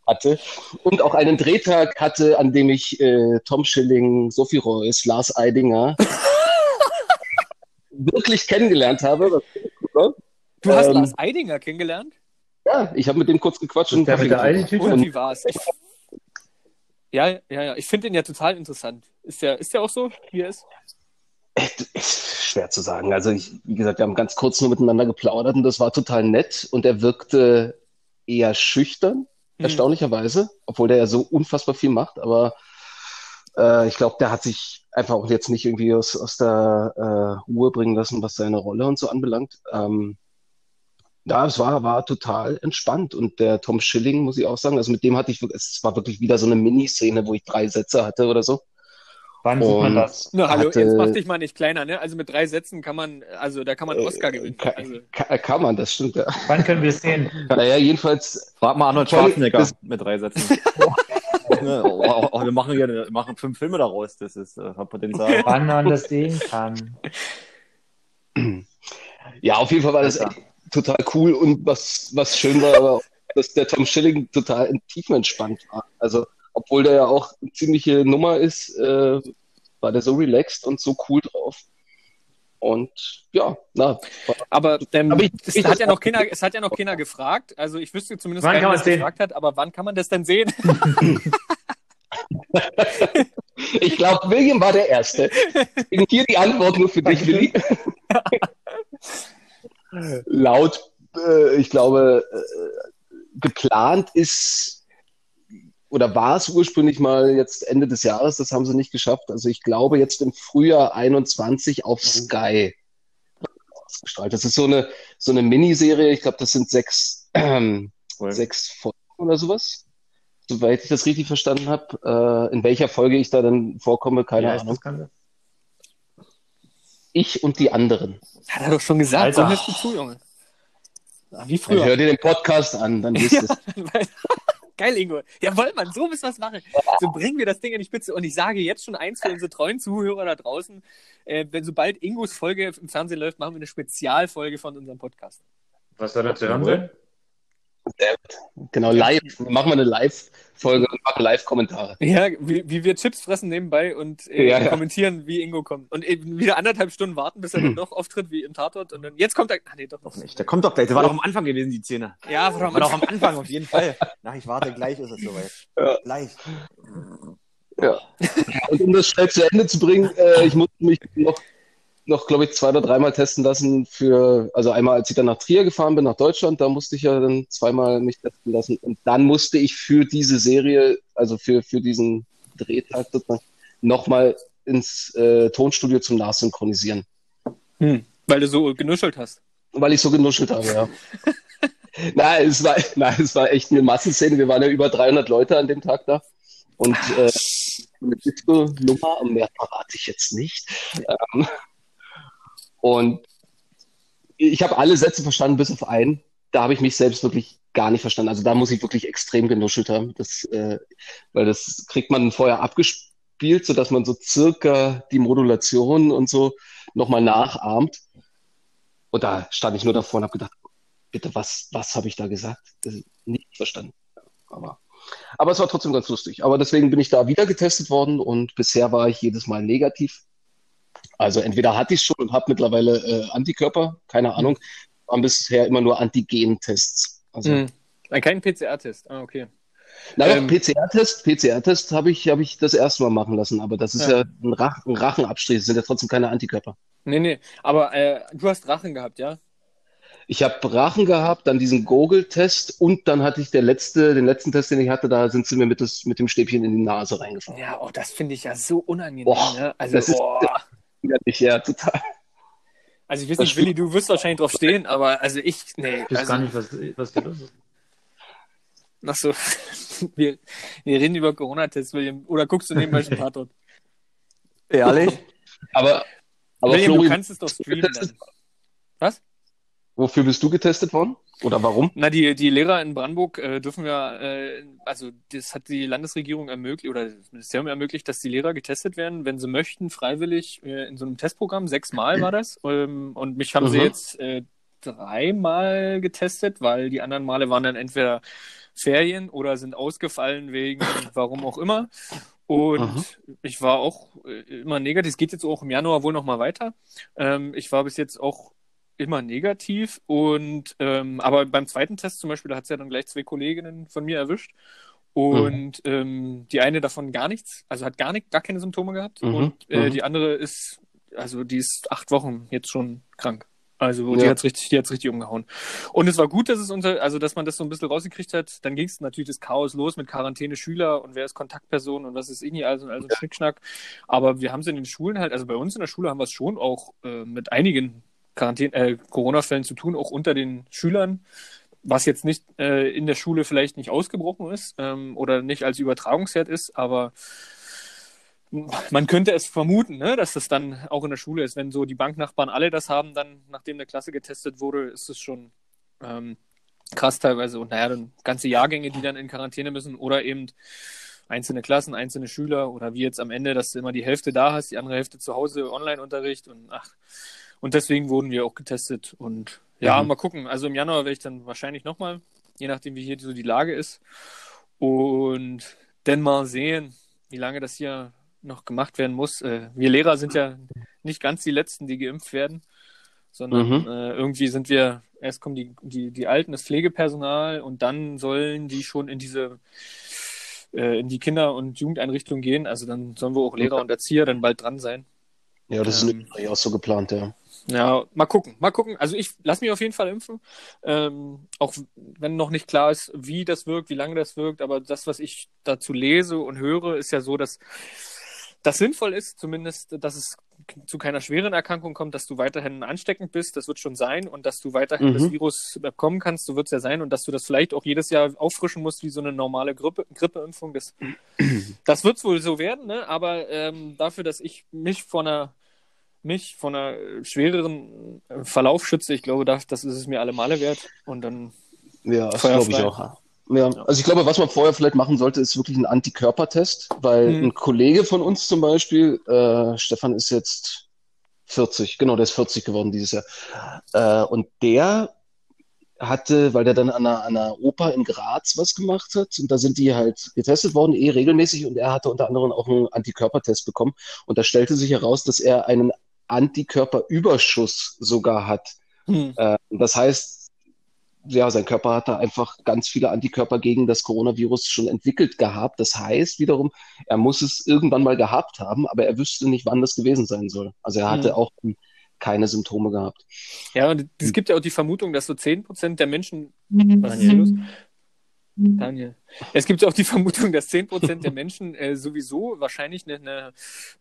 Speaker 1: hatte und auch einen Drehtag hatte, an dem ich äh, Tom Schilling, Sophie Reuss, Lars Eidinger *laughs* wirklich kennengelernt habe.
Speaker 4: Du hast
Speaker 1: Ähm,
Speaker 4: Lars Eidinger kennengelernt?
Speaker 1: Ja, ich habe mit dem kurz gequatscht und
Speaker 3: Der mit der.
Speaker 4: Und wie war's? Ich, ja, ja, ja. Ich finde ihn ja total interessant. Ist der, ist der auch so, wie er ist?
Speaker 1: Echt, ist schwer zu sagen. Also ich, wie gesagt, wir haben ganz kurz nur miteinander geplaudert und das war total nett und er wirkte eher schüchtern,
Speaker 4: Mhm.
Speaker 1: erstaunlicherweise, obwohl der ja so unfassbar viel macht, aber äh, ich glaube, der hat sich einfach auch jetzt nicht irgendwie aus, aus der äh, Ruhe bringen lassen, was seine Rolle und so anbelangt. Ähm, ja, es war, war total entspannt und der Tom Schilling, muss ich auch sagen, also mit dem hatte ich es war wirklich wieder so eine Miniszene, wo ich drei Sätze hatte oder so.
Speaker 3: Wann sieht man das?
Speaker 4: Na, hallo,
Speaker 1: hatte-
Speaker 4: jetzt mach dich mal nicht kleiner, ne? Also mit drei Sätzen kann man, also da kann man einen Oscar gewinnen.
Speaker 1: Ka-
Speaker 4: Also,
Speaker 1: ka- kann man, das stimmt ja.
Speaker 3: Wann können wir es sehen?
Speaker 1: Naja, jedenfalls,
Speaker 2: Frag mal Arnold Schwarzenegger
Speaker 1: das-
Speaker 2: mit drei Sätzen. *laughs* Ne, oh, oh, oh, wir machen hier wir machen fünf Filme daraus. Das ist äh, Potenzial.
Speaker 3: Wann man das sehen kann.
Speaker 1: ja, auf jeden Fall war das total cool und was, was schön war, aber auch, dass der Tom Schilling total tiefenentspannt war. Also, obwohl der ja auch eine ziemliche Nummer ist, äh, war der so relaxed und so cool drauf. Und ja, na,
Speaker 4: Aber ähm,
Speaker 1: Aber ich-
Speaker 4: es,
Speaker 1: ich-
Speaker 4: hat ja noch keiner, es hat ja noch keiner gefragt. Also ich wüsste zumindest
Speaker 3: Wann
Speaker 4: keiner,
Speaker 3: kann man
Speaker 4: gefragt hat, aber wann kann man das denn sehen? *laughs*
Speaker 1: ich glaube, William war der Erste. Deswegen Hier die Antwort nur für dich, Willi. *laughs* Laut, äh, ich glaube, äh, geplant ist oder war es ursprünglich mal jetzt Ende des Jahres, das haben sie nicht geschafft. Also ich glaube jetzt im Frühjahr 21 auf Sky ausgestrahlt. Das ist so eine, so eine Miniserie, ich glaube, das sind sechs, ähm, sechs Folgen oder sowas. Soweit ich das richtig verstanden habe. Äh, in welcher Folge ich da dann vorkomme, keine
Speaker 3: Ja,
Speaker 1: Ahnung. Ich und die anderen.
Speaker 4: Hat er doch schon gesagt.
Speaker 3: Alter.
Speaker 4: So hörst du zu, Junge. Wie
Speaker 1: Dann
Speaker 4: früher.
Speaker 1: hör dir den Podcast an, dann *laughs* wisst ihr es.
Speaker 4: Geil, Ingo. Jawohl, Mann, so müssen wir es machen. So bringen wir das Ding in die Spitze. Und ich sage jetzt schon eins für unsere treuen Zuhörer da draußen. Äh, wenn sobald Ingos Folge im Fernsehen läuft, machen wir eine Spezialfolge von unserem Podcast.
Speaker 3: Was soll da zu hören sein?
Speaker 1: Genau, live. Machen wir eine Live-Folge und machen Live-Kommentare.
Speaker 4: Ja, wie, wie wir Chips fressen nebenbei und äh,
Speaker 1: Ja, ja.
Speaker 4: kommentieren, wie Ingo kommt. Und eben wieder anderthalb Stunden warten, bis er dann doch auftritt wie im Tatort. Und dann, jetzt kommt er. Ah, nee, doch
Speaker 2: Doch
Speaker 4: nicht.
Speaker 2: Der kommt doch gleich. Der war doch am Anfang gewesen, die Szene.
Speaker 4: Ja?
Speaker 2: War doch am Anfang auf jeden Fall. Na, ich warte, gleich ist es soweit.
Speaker 1: Ja.
Speaker 2: Gleich.
Speaker 1: Und um das schnell zu Ende zu bringen, äh, ich musste mich noch, noch glaube ich, zwei oder dreimal testen lassen für, also einmal, als ich dann nach Trier gefahren bin, nach Deutschland, da musste ich ja dann zweimal mich testen lassen. Und dann musste ich für diese Serie, also für, für diesen Drehtag sozusagen, nochmal ins äh, Tonstudio zum Nachsynchronisieren.
Speaker 4: Hm, weil du so genuschelt hast.
Speaker 1: Weil ich so genuschelt habe, ja. *laughs* nein, es war, nein, es war echt eine Massenszene. Wir waren ja über 300 Leute an dem Tag da. Und äh, eine Disco-Nummer, mehr verrate ich jetzt nicht. Ähm, und ich habe alle Sätze verstanden, bis auf einen. Da habe ich mich selbst wirklich gar nicht verstanden. Also da muss ich wirklich extrem genuschelt haben. Das, äh, weil das kriegt man vorher abgespielt, sodass man so circa die Modulation und so nochmal nachahmt. Und da stand ich nur davor und habe gedacht, bitte, was, was habe ich da gesagt? Nicht verstanden. Aber, aber es war trotzdem ganz lustig. Aber deswegen bin ich da wieder getestet worden und bisher war ich jedes Mal negativ. Also entweder hatte ich schon und habe mittlerweile äh, Antikörper, keine Ahnung, waren bisher immer nur Antigen-Tests. Also,
Speaker 4: Hm. Äh, Kein PCR-Test. Ah, okay.
Speaker 1: naja,
Speaker 4: Ähm,
Speaker 1: PCR-Test, PCR-Test habe ich, habe ich das erste Mal machen lassen, aber das ist
Speaker 4: Ja.
Speaker 1: ja, ein, Rach, ein Rachenabstrich, das sind ja trotzdem keine Antikörper.
Speaker 4: Nee, nee. Aber äh, du hast Drachen gehabt, ja?
Speaker 1: Ich habe Rachen gehabt, dann diesen Gurgeltest und dann hatte ich der letzte, den letzten Test, den ich hatte, da sind sie mir mit, das, mit dem Stäbchen in die Nase reingefahren.
Speaker 4: Ja, oh, das finde ich ja so unangenehm.
Speaker 1: Boah,
Speaker 4: ne? Also,
Speaker 1: das ist-
Speaker 4: boah.
Speaker 1: Ich, ja, total.
Speaker 4: also ich weiß
Speaker 1: das
Speaker 4: nicht, Willi, du wirst wahrscheinlich drauf stehen, aber also ich, nee.
Speaker 3: Ich weiß
Speaker 4: also,
Speaker 3: gar nicht, was, was hier los ist.
Speaker 4: Ach so. *laughs* Wir, wir reden über Corona-Tests, William. Oder guckst du nebenbei schon Tatort?
Speaker 2: Ehrlich?
Speaker 1: Aber, aber
Speaker 4: William, du
Speaker 1: Florian,
Speaker 4: kannst es doch streamen. Was?
Speaker 1: wofür bist du getestet worden? Oder warum?
Speaker 4: Na, die, die Lehrer in Brandenburg äh, dürfen ja, äh, also das hat die Landesregierung ermöglicht oder das Ministerium ermöglicht, dass die Lehrer getestet werden, wenn sie möchten, freiwillig äh, in so einem Testprogramm. Sechsmal war das. Ähm, und mich haben sie
Speaker 1: Mhm.
Speaker 4: jetzt äh, dreimal getestet, weil die anderen Male waren dann entweder Ferien oder sind ausgefallen wegen warum auch immer. Und
Speaker 1: Mhm.
Speaker 4: ich war auch äh, immer negativ. Es geht jetzt auch im Januar wohl noch mal weiter. Ähm, ich war bis jetzt auch immer negativ und ähm, aber beim zweiten Test zum Beispiel, da hat es ja dann gleich zwei Kolleginnen von mir erwischt und ähm, die eine davon gar nichts, also hat gar nicht, gar keine Symptome gehabt
Speaker 1: Mhm,
Speaker 4: und äh,
Speaker 1: mhm.
Speaker 4: die andere ist, also die ist acht Wochen jetzt schon krank. Also die
Speaker 1: Ja.
Speaker 4: hat's richtig, die hat's richtig umgehauen. Und es war gut, dass es unter, also dass man das so ein bisschen rausgekriegt hat. Dann ging es natürlich das Chaos los mit Quarantäne Schüler und wer ist Kontaktperson und was ist irgendwie also, also ein Schnickschnack. Aber wir haben es in den Schulen halt, also bei uns in der Schule haben wir es schon auch äh, mit einigen Quarantäne, äh, Corona-Fällen zu tun, auch unter den Schülern, was jetzt nicht äh, in der Schule vielleicht nicht ausgebrochen ist ähm, oder nicht als Übertragungsherd ist, aber man könnte es vermuten, ne, dass das dann auch in der Schule ist. Wenn so die Banknachbarn alle das haben, dann, nachdem eine Klasse getestet wurde, ist es schon ähm, krass teilweise. Und naja, dann ganze Jahrgänge, die dann in Quarantäne müssen oder eben einzelne Klassen, einzelne Schüler oder wie jetzt am Ende, dass du immer die Hälfte da hast, die andere Hälfte zu Hause Online-Unterricht und ach. Und deswegen wurden wir auch getestet. Und ja,
Speaker 1: Mhm.
Speaker 4: mal gucken. Also im Januar werde ich dann wahrscheinlich nochmal, je nachdem, wie hier so die Lage ist. Und dann mal sehen, wie lange das hier noch gemacht werden muss. Äh, wir Lehrer sind ja nicht ganz die Letzten, die geimpft werden, sondern
Speaker 1: Mhm.
Speaker 4: äh, irgendwie sind wir, erst kommen die, die, die Alten, das Pflegepersonal und dann sollen die schon in diese äh, in die Kinder- und Jugendeinrichtungen gehen. Also dann sollen wir auch Lehrer und Erzieher dann bald dran sein.
Speaker 1: Ja, das
Speaker 4: Ähm,
Speaker 1: ist auch so geplant, ja.
Speaker 4: Ja, mal gucken, mal gucken. Also ich lasse mich auf jeden Fall impfen, ähm, auch wenn noch nicht klar ist, wie das wirkt, wie lange das wirkt. Aber das, was ich dazu lese und höre, ist ja so, dass das sinnvoll ist, zumindest, dass es zu keiner schweren Erkrankung kommt, dass du weiterhin ansteckend bist, das wird schon sein, und dass du weiterhin
Speaker 1: Mhm.
Speaker 4: das Virus bekommen kannst, so wird es ja sein, und dass du das vielleicht auch jedes Jahr auffrischen musst wie so eine normale Grippe, Grippeimpfung. Das, das wird wohl so werden, ne? aber ähm, dafür, dass ich mich von einer mich von einer äh, schwereren äh, Verlauf schütze, ich glaube, das, das ist es mir alle Male wert. Und dann,
Speaker 1: Ja, das glaube ich auch. Ja, also ich glaube, was man vorher vielleicht machen sollte, ist wirklich ein Antikörpertest, weil
Speaker 4: Mhm.
Speaker 1: ein Kollege von uns zum Beispiel, äh, Stefan ist jetzt 40, genau, der ist 40 geworden dieses Jahr. Äh, und der hatte, weil der dann an einer, an einer Oper in Graz was gemacht hat, und da sind die halt getestet worden, eh regelmäßig, und er hatte unter anderem auch einen Antikörpertest bekommen. Und da stellte sich heraus, dass er einen Antikörperüberschuss sogar hat.
Speaker 4: hm,
Speaker 1: Äh, das heißt, ja, sein Körper hat da einfach ganz viele Antikörper gegen das Coronavirus schon entwickelt gehabt. Das heißt wiederum, er muss es irgendwann mal gehabt haben, aber er wüsste nicht, wann das gewesen sein soll. Also er hatte
Speaker 4: Mhm.
Speaker 1: auch keine Symptome gehabt.
Speaker 4: ja, und es gibt ja auch die Vermutung, dass so 10% der Menschen, los? Daniel. Es gibt ja auch die *laughs* Vermutung, dass 10% der Menschen äh, sowieso wahrscheinlich eine, eine,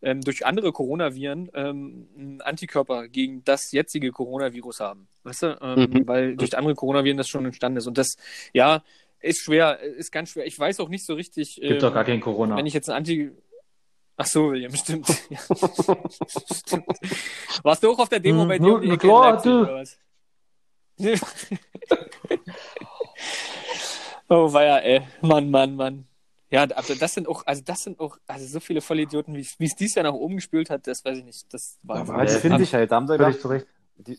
Speaker 4: ähm, durch andere Coronaviren ähm, einen Antikörper gegen das jetzige Coronavirus haben. Weißt du? Ähm,
Speaker 1: Mhm.
Speaker 4: Weil durch andere Coronaviren das schon entstanden ist. Und das, ja, ist schwer, ist ganz schwer. Ich weiß auch nicht so richtig.
Speaker 3: Gibt
Speaker 4: ähm,
Speaker 3: doch gar kein Corona.
Speaker 4: Wenn ich jetzt ein Anti. Ach so, William, *laughs* stimmt. Warst du auch auf der Demo
Speaker 3: Mhm,
Speaker 4: bei dir um
Speaker 3: klar, du.
Speaker 4: Oh, war ja, ey. Mann, Mann, Mann. Ja, aber das sind auch, also das sind auch, also so viele Vollidioten, wie es wie es dies Jahr nach oben gespült hat, das weiß ich nicht. Das war
Speaker 3: Nee,
Speaker 2: das finde ich halt. Da haben sie
Speaker 3: Völlig
Speaker 2: gedacht,
Speaker 3: zu Recht.
Speaker 2: die,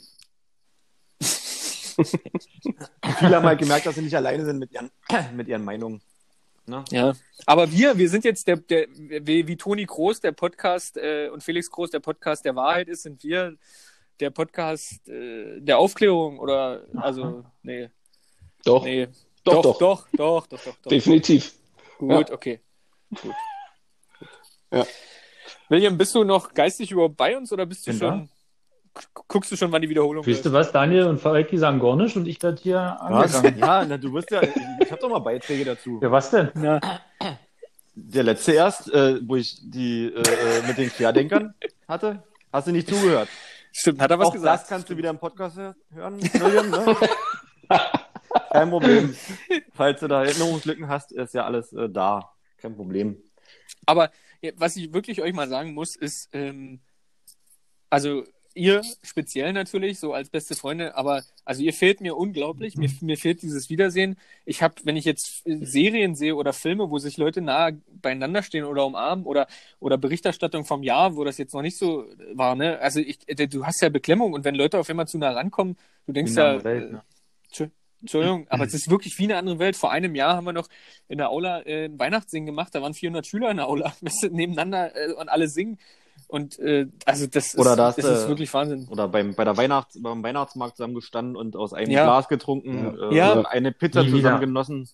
Speaker 2: *laughs* viele haben halt gemerkt, dass sie nicht alleine sind mit ihren, *clears throat* mit ihren Meinungen. Ne?
Speaker 4: Ja, aber wir, wir sind jetzt der, der wie, wie Toni Groß, der Podcast äh, und Felix Groß, der Podcast der Wahrheit ist, sind wir der Podcast äh, der Aufklärung oder also nee,
Speaker 1: Doch,
Speaker 4: nee,
Speaker 1: Doch,
Speaker 4: doch,
Speaker 1: doch.
Speaker 4: doch, doch, doch,
Speaker 1: definitiv.
Speaker 4: Gut, okay. Gut.
Speaker 1: Ja.
Speaker 4: William, bist du noch geistig überhaupt bei uns oder bist du
Speaker 3: Bin
Speaker 4: schon guckst du schon, wann die Wiederholung
Speaker 3: Wisst
Speaker 4: ist?
Speaker 3: ihr was? Daniel und Falki sagen gar nicht und ich werde hier
Speaker 2: Was?
Speaker 3: angegangen.
Speaker 2: Ja, na, du wirst ja, ich habe doch mal Beiträge dazu.
Speaker 3: Ja, was denn?
Speaker 4: Ja.
Speaker 2: Der letzte erst, äh, wo ich die äh, äh, mit den Querdenkern hatte, hast du nicht zugehört.
Speaker 4: Stimmt, hat er was
Speaker 2: Auch
Speaker 4: gesagt?
Speaker 2: das kannst du wieder im Podcast hören, William. Ne? *laughs* Kein Problem. Falls du da Erinnerungslücken hast, ist ja alles äh, da. Kein Problem.
Speaker 4: Aber was ich wirklich euch mal sagen muss, ist, ähm, also ihr speziell natürlich, so als beste Freunde, aber also ihr fehlt mir unglaublich. Mir, mir fehlt dieses Wiedersehen. Ich habe, wenn ich jetzt äh, Serien sehe oder Filme, wo sich Leute nah beieinander stehen oder umarmen oder oder Berichterstattung vom Jahr, wo das jetzt noch nicht so war, ne? Also ich, äh, du hast ja Beklemmung und wenn Leute auf einmal zu nah rankommen, du denkst ja,
Speaker 3: Welt, ne?
Speaker 4: Entschu- Entschuldigung, aber es ist wirklich wie eine andere Welt. Vor einem Jahr haben wir noch in der Aula äh, einen Weihnachtssingen gemacht. Da waren 400 Schüler in der Aula *laughs* weißt du, nebeneinander äh, und alle singen. Und äh, also das,
Speaker 2: Oder
Speaker 4: ist,
Speaker 2: das,
Speaker 4: das ist wirklich Wahnsinn.
Speaker 2: Oder beim, bei der Weihnachts-, beim Weihnachtsmarkt zusammen gestanden und aus einem
Speaker 4: Ja.
Speaker 2: Glas getrunken,
Speaker 1: Ja.
Speaker 2: äh,
Speaker 4: Ja.
Speaker 2: und eine Pizza zusammen genossen.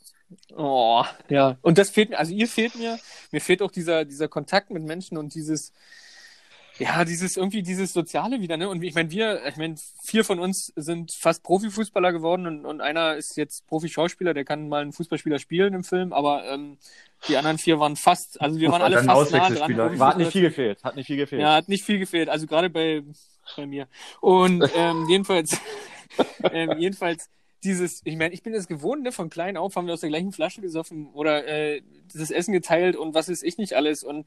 Speaker 4: Oh, ja. Und das fehlt mir, also ihr fehlt mir, mir fehlt auch dieser, dieser Kontakt mit Menschen und dieses, ja, dieses irgendwie dieses Soziale wieder, ne? Und ich meine, wir, ich meine, vier von uns sind fast Profifußballer geworden und, und einer ist jetzt Profi-Schauspieler, der kann mal einen Fußballspieler spielen im Film, aber ähm, die anderen vier waren fast, also wir waren alle
Speaker 3: Dann
Speaker 4: fast nah dran.
Speaker 2: War, hat nicht viel gefehlt. Hat nicht viel gefehlt.
Speaker 4: Ja, hat nicht viel gefehlt, also gerade bei, bei mir. Und ähm, jedenfalls, *laughs* ähm, jedenfalls dieses, ich meine, ich bin es gewohnt, ne, von klein auf haben wir aus der gleichen Flasche gesoffen oder äh, das Essen geteilt und was ist ich nicht alles und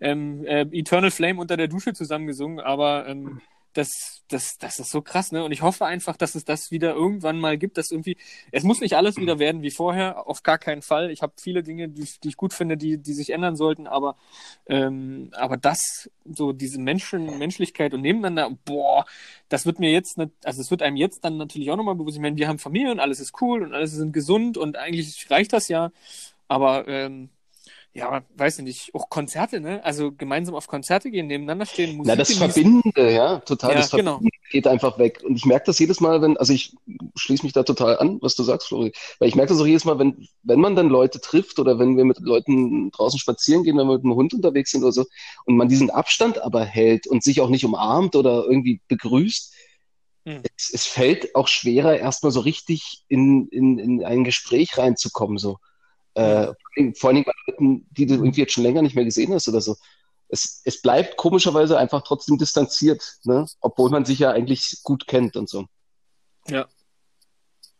Speaker 4: ähm, äh, Eternal Flame unter der Dusche zusammengesungen, aber ähm, das, das, das ist so krass, ne? Und ich hoffe einfach, dass es das wieder irgendwann mal gibt, dass irgendwie, es muss nicht alles wieder werden wie vorher, auf gar keinen Fall. Ich habe viele Dinge, die, die ich gut finde, die, die sich ändern sollten, aber, ähm, aber das, so diese Menschen, Menschlichkeit und nebeneinander, boah, das wird mir jetzt, nicht, also es wird einem jetzt dann natürlich auch nochmal bewusst. Ich meine, wir haben Familie und alles ist cool und alles sind gesund und eigentlich reicht das ja, aber ähm, ja, weiß ich nicht, auch Konzerte, ne? Also gemeinsam auf Konzerte gehen, nebeneinander stehen, Musik
Speaker 1: Na, das
Speaker 4: genießen.
Speaker 1: Verbindende, ja, total.
Speaker 4: Ja,
Speaker 1: das
Speaker 4: genau.
Speaker 1: Verbindende geht einfach weg. Und ich merke das jedes Mal, wenn, also ich schließe mich da total an, was du sagst, Flori. Weil ich merke das auch jedes Mal, wenn, wenn man dann Leute trifft oder wenn wir mit Leuten draußen spazieren gehen, wenn wir mit einem Hund unterwegs sind oder so, und man diesen Abstand aber hält und sich auch nicht umarmt oder irgendwie begrüßt,
Speaker 4: Hm.
Speaker 1: es, es fällt auch schwerer, erstmal so richtig in, in, in ein Gespräch reinzukommen, so. Äh, vor allen Dingen bei Leuten, die du irgendwie jetzt schon länger nicht mehr gesehen hast oder so. Es, es bleibt komischerweise einfach trotzdem distanziert, ne? Obwohl man sich ja eigentlich gut kennt und so.
Speaker 4: Ja.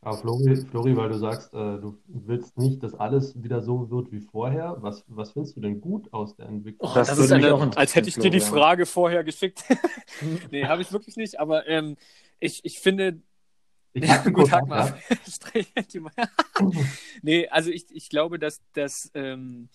Speaker 6: Aber Flori, Flori, weil du sagst, äh, du willst nicht, dass alles wieder so wird wie vorher. Was, was findest du denn gut aus der Entwicklung?
Speaker 4: Oh,
Speaker 2: Das
Speaker 4: das, ist eine,
Speaker 2: auch interessieren,
Speaker 4: als hätte ich dir die. Frage vorher geschickt. *laughs* nee, *laughs* habe ich wirklich nicht, aber ähm, ich, ich finde,
Speaker 6: Ich
Speaker 4: Ja, gut, Hack mal. *laughs* Mal. *laughs* nee, also ich, ich glaube, dass, dass ähm,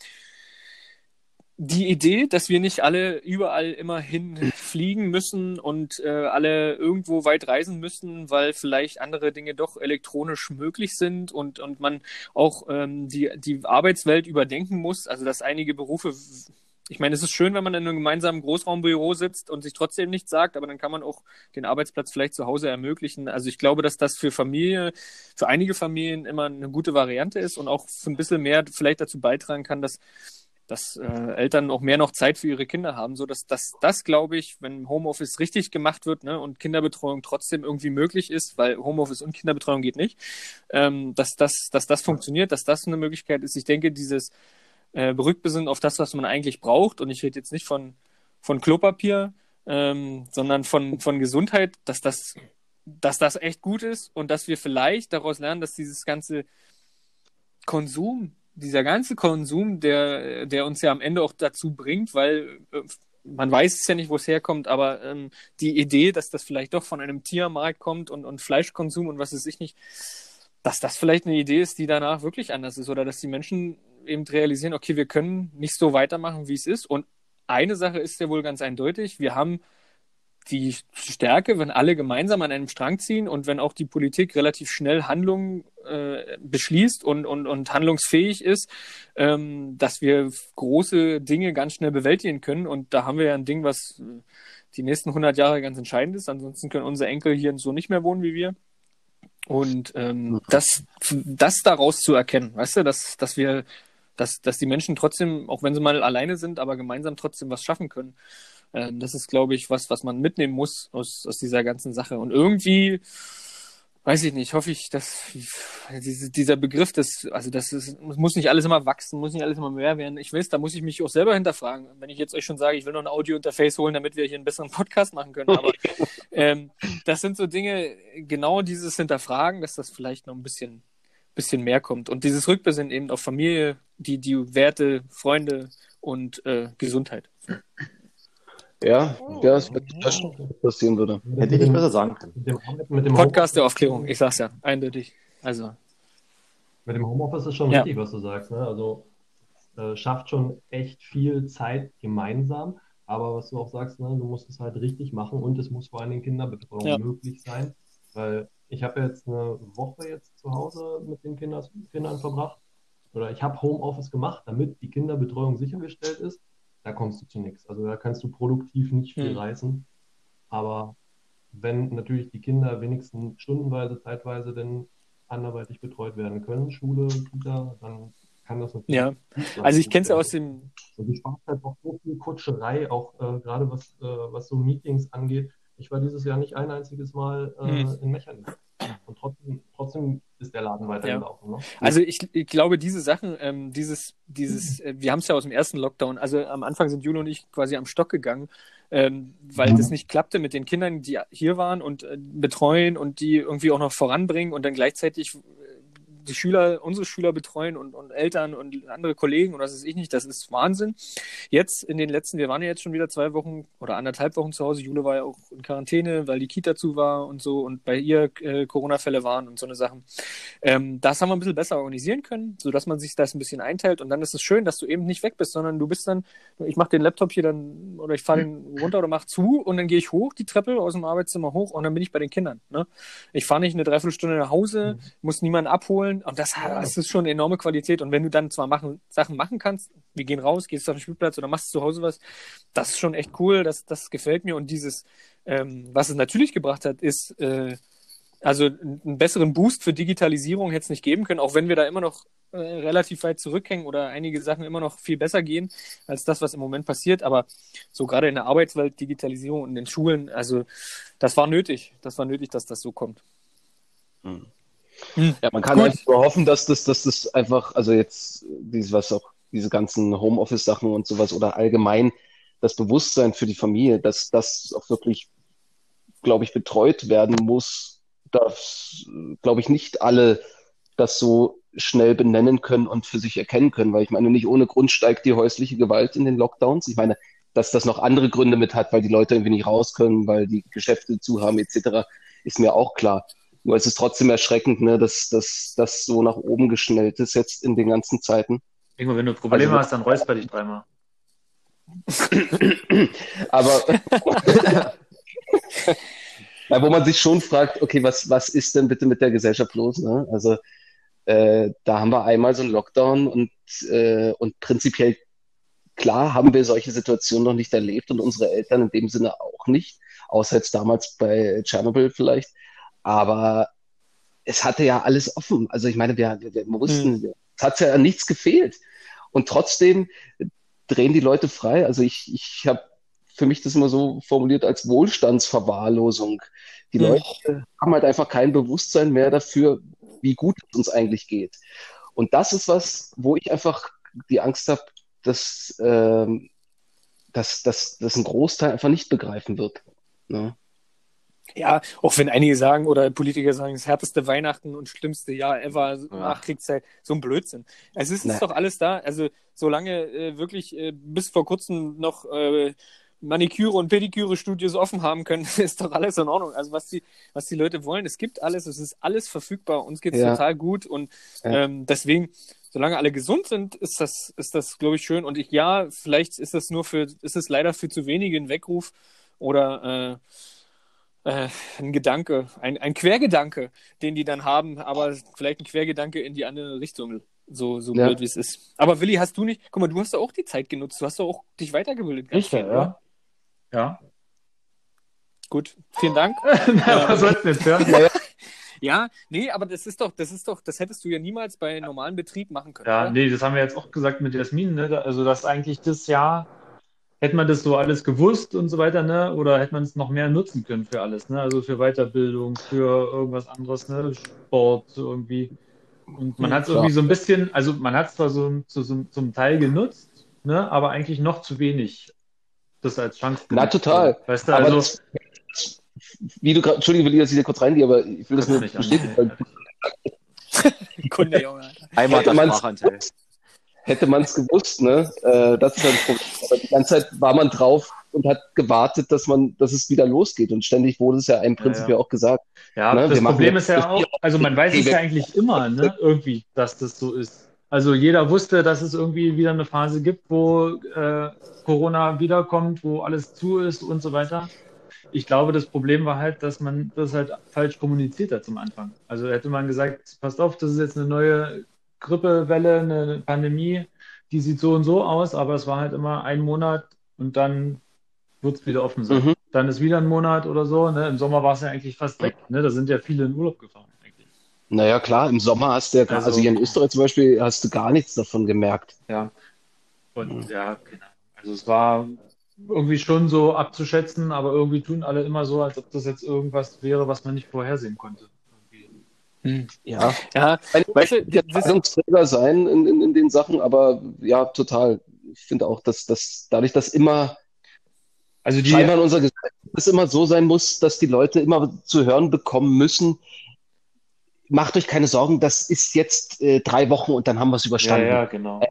Speaker 4: die Idee, dass wir nicht alle überall immer hinfliegen müssen und äh, alle irgendwo weit reisen müssen, weil vielleicht andere Dinge doch elektronisch möglich sind und, und man auch ähm, die, die Arbeitswelt überdenken muss. Also dass einige Berufe ich meine, es ist schön, wenn man in einem gemeinsamen Großraumbüro sitzt und sich trotzdem nichts sagt, aber dann kann man auch den Arbeitsplatz vielleicht zu Hause ermöglichen. Also ich glaube, dass das für Familie, für einige Familien immer eine gute Variante ist und auch für ein bisschen mehr vielleicht dazu beitragen kann, dass dass äh, Eltern auch mehr noch Zeit für ihre Kinder haben, so dass das, das glaube ich, wenn Homeoffice richtig gemacht wird ne, und Kinderbetreuung trotzdem irgendwie möglich ist, weil Homeoffice und Kinderbetreuung geht nicht, ähm, dass, das, dass das funktioniert, dass das eine Möglichkeit ist. Ich denke, dieses äh, Berückbesinnen auf das, was man eigentlich braucht, und ich rede jetzt nicht von, von Klopapier, ähm, sondern von, von Gesundheit, dass das, dass das echt gut ist und dass wir vielleicht daraus lernen, dass dieses ganze Konsum, dieser ganze Konsum, der, der uns ja am Ende auch dazu bringt, weil äh, man weiß es ja nicht, wo es herkommt, aber ähm, die Idee, dass das vielleicht doch von einem Tiermarkt kommt und, und Fleischkonsum und was weiß ich nicht, dass das vielleicht eine Idee ist, die danach wirklich anders ist oder dass die Menschen eben realisieren, okay, wir können nicht so weitermachen, wie es ist. Und eine Sache ist ja wohl ganz eindeutig, wir haben die Stärke, wenn alle gemeinsam an einem Strang ziehen und wenn auch die Politik relativ schnell Handlungen äh, beschließt und, und, und handlungsfähig ist, ähm, dass wir große Dinge ganz schnell bewältigen können. Und da haben wir ja ein Ding, was die nächsten 100 Jahre ganz entscheidend ist. Ansonsten können unsere Enkel hier so nicht mehr wohnen wie wir. Und ähm, das, das daraus zu erkennen, weißt du, dass, dass wir, dass, dass die Menschen trotzdem, auch wenn sie mal alleine sind, aber gemeinsam trotzdem was schaffen können. Ähm, das ist, glaube ich, was, was man mitnehmen muss aus, aus dieser ganzen Sache. Und irgendwie, weiß ich nicht, hoffe ich, dass diese, dieser Begriff, das, also das ist, es muss nicht alles immer wachsen, muss nicht alles immer mehr werden. Ich weiß, da muss ich mich auch selber hinterfragen. Wenn ich jetzt euch schon sage, ich will noch ein Audio-Interface holen, damit wir hier einen besseren Podcast machen können. Aber *laughs* ähm, das sind so Dinge, genau dieses Hinterfragen, dass das vielleicht noch ein bisschen, bisschen mehr kommt. Und dieses Rückbesinnen eben auf Familie, die, die Werte, Freunde und äh, Gesundheit.
Speaker 1: Ja, ja, es wird das passieren würde.
Speaker 2: Hätte ich nicht besser sagen können.
Speaker 4: Podcast der Aufklärung, ich sag's ja, eindeutig. Also,
Speaker 6: Mit dem Homeoffice ist schon
Speaker 4: Ja.
Speaker 6: richtig, was du sagst. Ne? Also äh, schafft schon echt viel Zeit gemeinsam. Aber was du auch sagst, ne, du musst es halt richtig machen und es muss vor allen Dingen Kinderbetreuung
Speaker 4: Ja.
Speaker 6: möglich sein. Weil ich habe jetzt eine Woche jetzt zu Hause mit den Kindern, Kindern verbracht. Oder ich habe Homeoffice gemacht, damit die Kinderbetreuung sichergestellt ist. Da kommst du zu nichts. Also da kannst du produktiv nicht viel
Speaker 4: Hm.
Speaker 6: reißen. Aber wenn natürlich die Kinder wenigstens stundenweise, zeitweise denn anderweitig betreut werden können, Schule, Kita, dann kann das natürlich
Speaker 4: ja. Also ich kenne es ja aus dem,
Speaker 6: Und du sparst halt auch so viel Kutscherei, auch äh, gerade was, äh, was so Meetings angeht. Ich war dieses Jahr nicht ein einziges Mal äh,
Speaker 4: Hm.
Speaker 6: in Mechernich. Und trotzdem, trotzdem ist der Laden weitergelaufen. Ne?
Speaker 4: also ich, ich glaube, diese Sachen, ähm, dieses, dieses, äh, wir haben es ja aus dem ersten Lockdown, also am Anfang sind Jule und ich quasi am Stock gegangen, ähm, weil das nicht klappte mit den Kindern, die hier waren und äh, betreuen und die irgendwie auch noch voranbringen und dann gleichzeitig die Schüler, unsere Schüler betreuen und, und Eltern und andere Kollegen und was weiß ich nicht, das ist Wahnsinn. Jetzt in den letzten, wir waren ja jetzt schon wieder zwei Wochen oder anderthalb Wochen zu Hause. Jule war ja auch in Quarantäne, weil die Kita zu war und so und bei ihr äh, Corona-Fälle waren und so eine Sachen. Ähm, das haben wir ein bisschen besser organisieren können, sodass man sich das ein bisschen einteilt und dann ist es schön, dass du eben nicht weg bist, sondern du bist dann, ich mache den Laptop hier dann oder ich fahre den runter oder mach zu und dann gehe ich hoch die Treppe aus dem Arbeitszimmer hoch und dann bin ich bei den Kindern. Ne? Ich fahre nicht eine Dreiviertelstunde nach Hause, muss niemanden abholen Und das, das ist schon eine enorme Qualität. Und wenn du dann zwar machen, Sachen machen kannst, wir gehen raus, gehst auf den Spielplatz oder machst zu Hause was, das ist schon echt cool, das, das gefällt mir. Und dieses, ähm, was es natürlich gebracht hat, ist, äh, also einen besseren Boost für Digitalisierung hätte es nicht geben können, auch wenn wir da immer noch äh, relativ weit zurückhängen oder einige Sachen immer noch viel besser gehen als das, was im Moment passiert. Aber so gerade in der Arbeitswelt, Digitalisierung und in den Schulen, also das war nötig. Das war nötig, dass das so kommt.
Speaker 1: Hm.
Speaker 4: Hm.
Speaker 1: Ja, man kann
Speaker 4: Gut.
Speaker 1: einfach nur hoffen, dass das, dass das einfach, also jetzt dieses, was auch diese ganzen Homeoffice-Sachen und sowas oder allgemein das Bewusstsein für die Familie, dass das auch wirklich, glaube ich, betreut werden muss, dass, glaube ich, nicht alle das so schnell benennen können und für sich erkennen können, weil ich meine, nicht ohne Grund steigt die häusliche Gewalt in den Lockdowns. Ich meine, dass das noch andere Gründe mit hat, weil die Leute irgendwie nicht raus können, weil die Geschäfte zu haben etc., ist mir auch klar. Nur es ist trotzdem erschreckend, ne, dass dass das so nach oben geschnellt ist jetzt in den ganzen Zeiten.
Speaker 3: Irgendwo, wenn du Probleme
Speaker 1: Also-
Speaker 3: hast, dann räusper dich dreimal. *clears throat*
Speaker 1: Aber *laughs* ja, wo man sich schon fragt, okay, was, was ist denn bitte mit der Gesellschaft los? Ne? Also äh, da haben wir einmal so einen Lockdown und, äh, und prinzipiell klar haben wir solche Situationen noch nicht erlebt und unsere Eltern in dem Sinne auch nicht, außer jetzt damals bei Tschernobyl vielleicht. Aber es hatte ja alles offen. Also ich meine, wir, wir, wir wussten, es hat ja an nichts gefehlt. Und trotzdem drehen die Leute frei. Also ich, ich habe für mich das immer so formuliert als Wohlstandsverwahrlosung. Die
Speaker 4: Mhm.
Speaker 1: Leute haben halt einfach kein Bewusstsein mehr dafür, wie gut es uns eigentlich geht. Und das ist was, wo ich einfach die Angst habe, dass, ähm, dass, dass, dass ein Großteil einfach nicht begreifen wird. Ne?
Speaker 4: Ja, auch wenn einige sagen oder Politiker sagen, das härteste Weihnachten und schlimmste Jahr ever, Nachkriegszeit, so ein Blödsinn. Es ist, ist doch alles da. Also solange äh, wirklich äh, bis vor kurzem noch äh, Maniküre und Pediküre-Studios offen haben können, *laughs* ist doch alles in Ordnung. Also was die, was die Leute wollen, es gibt alles, es ist alles verfügbar, uns geht's
Speaker 1: Ja.
Speaker 4: total gut und
Speaker 1: Ja.
Speaker 4: ähm, deswegen, solange alle gesund sind, ist das, ist das, glaube ich, schön. Und ich, ja, vielleicht ist das nur für, ist es leider für zu wenige ein Weckruf oder äh, äh, ein Gedanke, ein, ein Quergedanke, den die dann haben, aber vielleicht ein Quergedanke in die andere Richtung. So, so
Speaker 1: Ja.
Speaker 4: blöd wie es ist. Aber Willi, hast du nicht, guck mal, du hast doch auch die Zeit genutzt, du hast doch auch dich weitergebildet.
Speaker 3: Richtig, ja.
Speaker 4: oder?
Speaker 3: Ja.
Speaker 4: Gut, vielen Dank. *laughs*
Speaker 3: Na, was soll's jetzt, *laughs* ja?
Speaker 4: Ja, nee, aber das ist doch, das ist doch, das hättest du ja niemals bei normalen Betrieb machen können.
Speaker 3: Ja,
Speaker 4: oder?
Speaker 3: nee, das haben wir jetzt auch gesagt mit Jasmin, ne? Also, dass eigentlich das Jahr, hätte man das so alles gewusst und so weiter, ne? Oder hätte man es noch mehr nutzen können für alles, ne? Also für Weiterbildung, für irgendwas anderes, ne? Sport irgendwie. Und man
Speaker 4: Ja,
Speaker 3: hat es irgendwie so ein bisschen, also man hat es zwar so, so, so zum Teil genutzt, ne? Aber eigentlich noch zu wenig das als Chance
Speaker 1: Na, total.
Speaker 3: Weißt du,
Speaker 1: Aber
Speaker 3: also,
Speaker 1: das, wie du gerade, Entschuldige, will ich jetzt wieder kurz reingehe, aber ich will das
Speaker 3: Kannst
Speaker 1: nur
Speaker 3: nicht
Speaker 1: bestätigen, *laughs*
Speaker 4: Kunde, Junge.
Speaker 2: Einmal
Speaker 1: man's-
Speaker 2: Sprachanteil.
Speaker 1: Hätte man es gewusst, ne? Äh, das ist das Problem. Aber die ganze Zeit war man drauf und hat gewartet, dass man, dass es wieder losgeht. Und ständig wurde es ja im Prinzip
Speaker 3: ja.
Speaker 1: ja auch gesagt.
Speaker 3: Ja,
Speaker 1: Ne,
Speaker 3: das Problem ist ja auch, also man weiß es ja eigentlich immer, ne, irgendwie, dass das so ist. Also jeder wusste, dass es irgendwie wieder eine Phase gibt, wo äh, Corona wiederkommt, wo alles zu ist und so weiter. Ich glaube, das Problem war halt, dass man das halt falsch kommuniziert hat zum Anfang. Also hätte man gesagt, passt auf, das ist jetzt eine neue Grippewelle, eine Pandemie, die sieht so und so aus, aber es war halt immer ein Monat und dann wird es wieder offen sein.
Speaker 1: Mhm.
Speaker 3: Dann ist wieder ein Monat oder so. Ne? Im Sommer war es ja eigentlich fast weg. Ne? Da sind ja viele in Urlaub gefahren. Eigentlich.
Speaker 1: Naja, klar, im Sommer hast du ja,
Speaker 3: Also-
Speaker 1: also hier in Österreich zum Beispiel, hast du gar nichts davon gemerkt.
Speaker 3: Ja. Und ja, genau. Also es war irgendwie schon so abzuschätzen, aber irgendwie tun alle immer so, als ob das jetzt irgendwas wäre, was man nicht vorhersehen konnte.
Speaker 4: Hm.
Speaker 1: Ja,
Speaker 4: Ja,
Speaker 1: ich
Speaker 4: weißt du,
Speaker 1: Entscheidungsträger sein in, in, in den Sachen, aber ja, total. Ich finde auch, dass, dass dadurch, dass immer
Speaker 3: Also die,
Speaker 1: scheinbar in unserer Gesellschaft es immer so sein muss, dass die Leute immer zu hören bekommen müssen, macht euch keine Sorgen, das ist jetzt äh, drei Wochen und dann haben wir es
Speaker 3: ja,
Speaker 1: überstanden.
Speaker 3: ja, genau.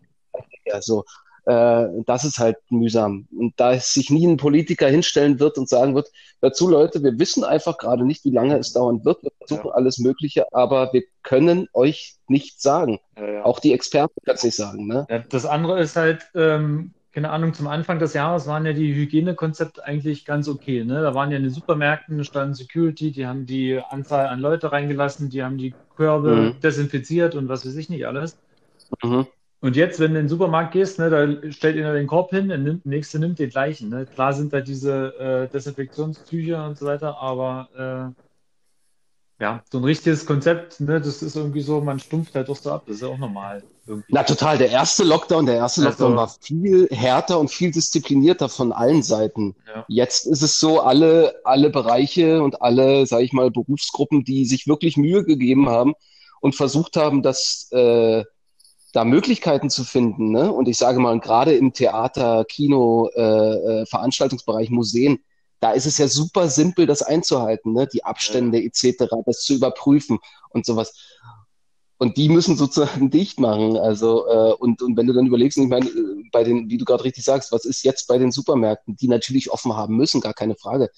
Speaker 1: Ja, so. Äh, das ist halt mühsam. Und da es sich nie ein Politiker hinstellen wird und sagen wird, dazu Leute, wir wissen einfach gerade nicht, wie lange es dauern wird. Wir versuchen alles Mögliche, aber wir können euch nicht sagen.
Speaker 3: Ja, ja.
Speaker 1: Auch die Experten können es nicht sagen. Ne?
Speaker 3: Ja, das andere ist halt, ähm, keine Ahnung, zum Anfang des Jahres waren ja die Hygienekonzepte eigentlich ganz okay. Ne? Da waren ja in den Supermärkten, standen Security, die haben die Anzahl an Leute reingelassen, die haben die Körbe
Speaker 1: Mhm.
Speaker 3: desinfiziert und was weiß ich nicht alles.
Speaker 1: Mhm.
Speaker 3: Und jetzt, wenn du in den Supermarkt gehst, ne, da stellt einer den Korb hin, der, nimmt, der nächste nimmt den gleichen. Ne? Klar sind da diese äh, Desinfektionstücher und so weiter, aber äh, ja, so ein richtiges Konzept, ne, das ist irgendwie so, man stumpft halt doch so ab, das ist ja auch normal. Irgendwie.
Speaker 1: Na total, der erste Lockdown, der erste
Speaker 3: Also-
Speaker 1: Lockdown war viel härter und viel disziplinierter von allen Seiten.
Speaker 3: Ja.
Speaker 1: Jetzt ist es so, alle, alle Bereiche und alle, sage ich mal, Berufsgruppen, die sich wirklich Mühe gegeben haben und versucht haben, das äh, da Möglichkeiten zu finden, ne? Und ich sage mal, gerade im Theater, Kino, äh, äh, Veranstaltungsbereich, Museen, da ist es ja super simpel, das einzuhalten, ne? Die Abstände etc., das zu überprüfen und sowas. Und die müssen sozusagen *laughs* dicht machen. Also, äh, und, und wenn du dann überlegst, ich meine, äh, bei den, wie du gerade richtig sagst, was ist jetzt bei den Supermärkten, die natürlich offen haben müssen, gar keine Frage.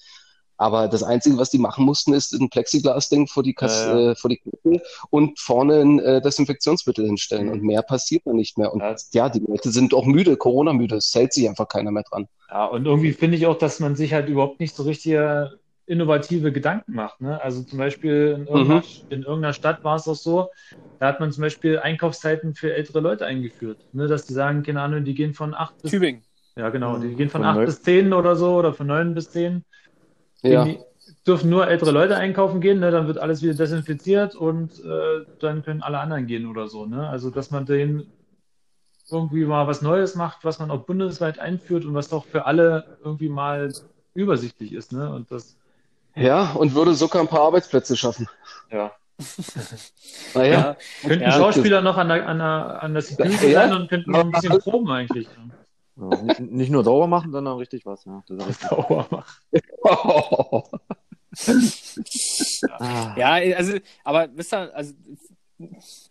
Speaker 1: Aber das Einzige, was die machen mussten, ist ein Plexiglas-Ding vor die Kasse,
Speaker 2: Ja, ja.
Speaker 1: Äh, vor die Kasse und vorne ein äh, Desinfektionsmittel hinstellen.
Speaker 2: Mhm.
Speaker 1: Und mehr passiert dann nicht mehr. Und
Speaker 2: Ja.
Speaker 1: ja, die Leute sind auch müde, Corona-müde. Es hält sich einfach keiner mehr dran.
Speaker 3: Ja, und irgendwie finde ich auch, dass man sich halt überhaupt nicht so richtige innovative Gedanken macht. Ne? Also zum Beispiel in irgendeiner, in irgendeiner Stadt war es auch so, da hat man zum Beispiel Einkaufszeiten für ältere Leute eingeführt. Ne? Dass die sagen, keine Ahnung, die gehen von 8 bis
Speaker 4: Tübingen.
Speaker 3: Ja, genau. Die
Speaker 2: Mhm.
Speaker 3: gehen von
Speaker 2: Von
Speaker 3: 8
Speaker 2: neun-
Speaker 3: bis 10 oder so oder von 9 bis 10.
Speaker 1: Ja.
Speaker 3: Dürfen nur ältere Leute einkaufen gehen, ne? Dann wird alles wieder desinfiziert und äh, dann können alle anderen gehen oder so. Ne? Also, dass man denen irgendwie mal was Neues macht, was man auch bundesweit einführt und was doch für alle irgendwie mal übersichtlich ist. Ne? Und das,
Speaker 1: Ja, und würde sogar ein paar Arbeitsplätze schaffen.
Speaker 3: ja. *laughs*
Speaker 1: Naja,
Speaker 4: Ja,
Speaker 3: Könnten
Speaker 4: Ja.
Speaker 3: Schauspieler noch an der, an der, an der Security
Speaker 1: Ja.
Speaker 3: sein und könnten noch ein bisschen proben eigentlich.
Speaker 2: Ja, nicht, nicht nur sauber machen, sondern richtig was. Ja. Richtig.
Speaker 3: Sauber machen.
Speaker 2: Ah. *laughs*
Speaker 4: Ja, also, aber wisst ihr, also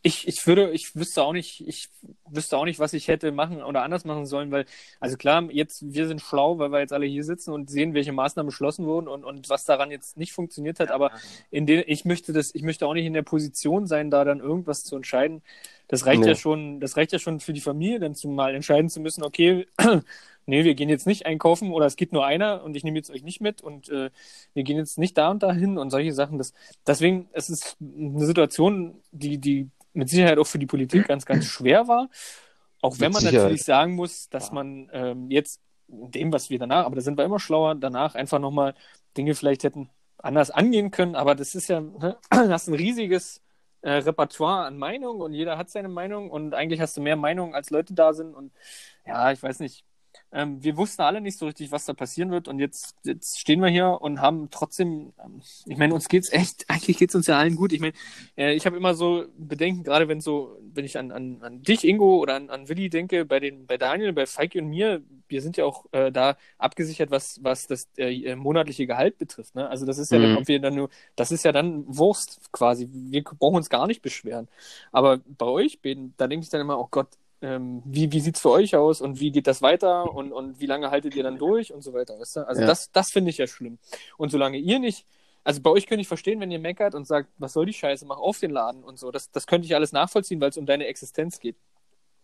Speaker 4: ich, ich würde, ich wüsste auch nicht, ich wüsste auch nicht, was ich hätte machen oder anders machen sollen, weil, also klar, jetzt, wir sind schlau, weil wir jetzt alle hier sitzen und sehen, welche Maßnahmen beschlossen wurden und, und was daran jetzt nicht funktioniert hat, aber in den, ich möchte das, ich möchte auch nicht in der Position sein, da dann irgendwas zu entscheiden. Das reicht
Speaker 1: Nee.
Speaker 4: ja schon, das reicht ja schon für die Familie, dann zu mal entscheiden zu müssen, okay, *clears throat* nee, wir gehen jetzt nicht einkaufen oder es gibt nur einer und ich nehme jetzt euch nicht mit und äh, wir gehen jetzt nicht da und dahin und solche Sachen. Das, deswegen, es ist eine Situation, die, die mit Sicherheit auch für die Politik ganz, ganz schwer war. Auch wenn man
Speaker 1: Sicherheit.
Speaker 4: natürlich sagen muss, dass man ähm, jetzt dem, was wir danach, aber da sind wir immer schlauer, danach einfach nochmal Dinge vielleicht hätten anders angehen können. Aber das ist ja, ne, *clears throat* hast ein riesiges äh, Repertoire an Meinungen und jeder hat seine Meinung und eigentlich hast du mehr Meinungen, als Leute da sind. Und ja, ich weiß nicht. Ähm, wir wussten alle nicht so richtig, was da passieren wird und jetzt, jetzt stehen wir hier und haben trotzdem, ähm, ich meine, uns geht's echt, *laughs* eigentlich geht's uns ja allen gut. Ich meine, äh, ich habe immer so Bedenken, gerade wenn so, wenn ich an, an, an dich, Ingo, oder an, an Willi denke, bei den, bei Daniel, bei Feike und mir, wir sind ja auch äh, da abgesichert, was, was das äh, monatliche Gehalt betrifft. Ne? Also das ist ja
Speaker 1: Mhm.
Speaker 4: dann, ob wir dann nur, das ist ja dann Wurst quasi. Wir brauchen uns gar nicht beschweren. Aber bei euch, beiden, da denke ich dann immer, oh Gott, ähm, wie, wie sieht's für euch aus und wie geht das weiter und, und wie lange haltet ihr dann durch und so weiter, weißt du? Also
Speaker 1: Ja.
Speaker 4: das, das finde ich ja schlimm. Und solange ihr nicht, also bei euch könnte ich verstehen, wenn ihr meckert und sagt, was soll die Scheiße, mach auf den Laden und so. Das, das könnte ich alles nachvollziehen, weil es um deine Existenz geht.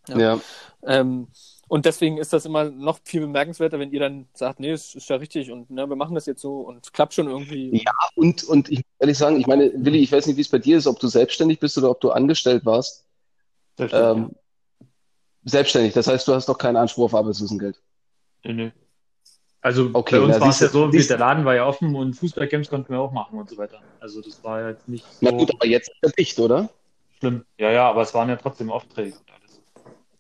Speaker 4: Ja.
Speaker 1: ja.
Speaker 4: Ähm, und deswegen ist das immer noch viel bemerkenswerter, wenn ihr dann sagt, nee, es ist ja richtig und ne, wir machen das jetzt so und klappt schon irgendwie.
Speaker 1: Ja. Und, und ich muss ehrlich sagen, ich meine, Willi, ich weiß nicht, wie es bei dir ist, ob du selbstständig bist oder ob du angestellt warst. Ähm, selbstständig, das heißt, du hast doch keinen Anspruch auf Arbeitslosengeld.
Speaker 3: Nö, nö. Also
Speaker 1: Okay,
Speaker 3: bei uns
Speaker 1: na,
Speaker 3: war es ja so, wie der Laden war ja offen und Fußballcamps konnten wir auch machen und so weiter. Also das war ja jetzt nicht
Speaker 1: Na
Speaker 3: so
Speaker 1: gut, aber jetzt ist er dicht, oder?
Speaker 3: schlimm. Ja, ja, aber es waren ja trotzdem Aufträge und alles.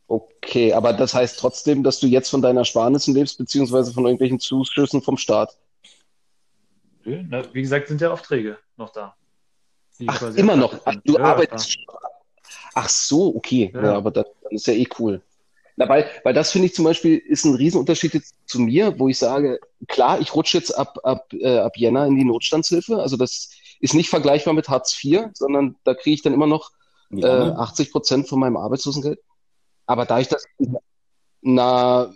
Speaker 1: Okay, aber das heißt trotzdem, dass du jetzt von deiner Sparnissen lebst, beziehungsweise von irgendwelchen Zuschüssen vom Staat.
Speaker 3: Nö, na, wie gesagt, sind ja Aufträge noch da.
Speaker 1: Ach, immer noch. Ach, du
Speaker 3: Ja,
Speaker 1: arbeitest. Ach so, okay.
Speaker 3: Ja.
Speaker 1: Ja, aber das, dann ist ja eh cool. Na, weil, weil das finde ich zum Beispiel ist ein Riesenunterschied jetzt zu mir, wo ich sage, klar, ich rutsche jetzt ab, ab, äh, ab Jänner in die Notstandshilfe. Also das ist nicht vergleichbar mit Hartz IV, sondern da kriege ich dann immer noch
Speaker 2: Wie
Speaker 1: äh,
Speaker 2: lange?
Speaker 1: 80 Prozent von meinem Arbeitslosengeld. Aber da ich das, na,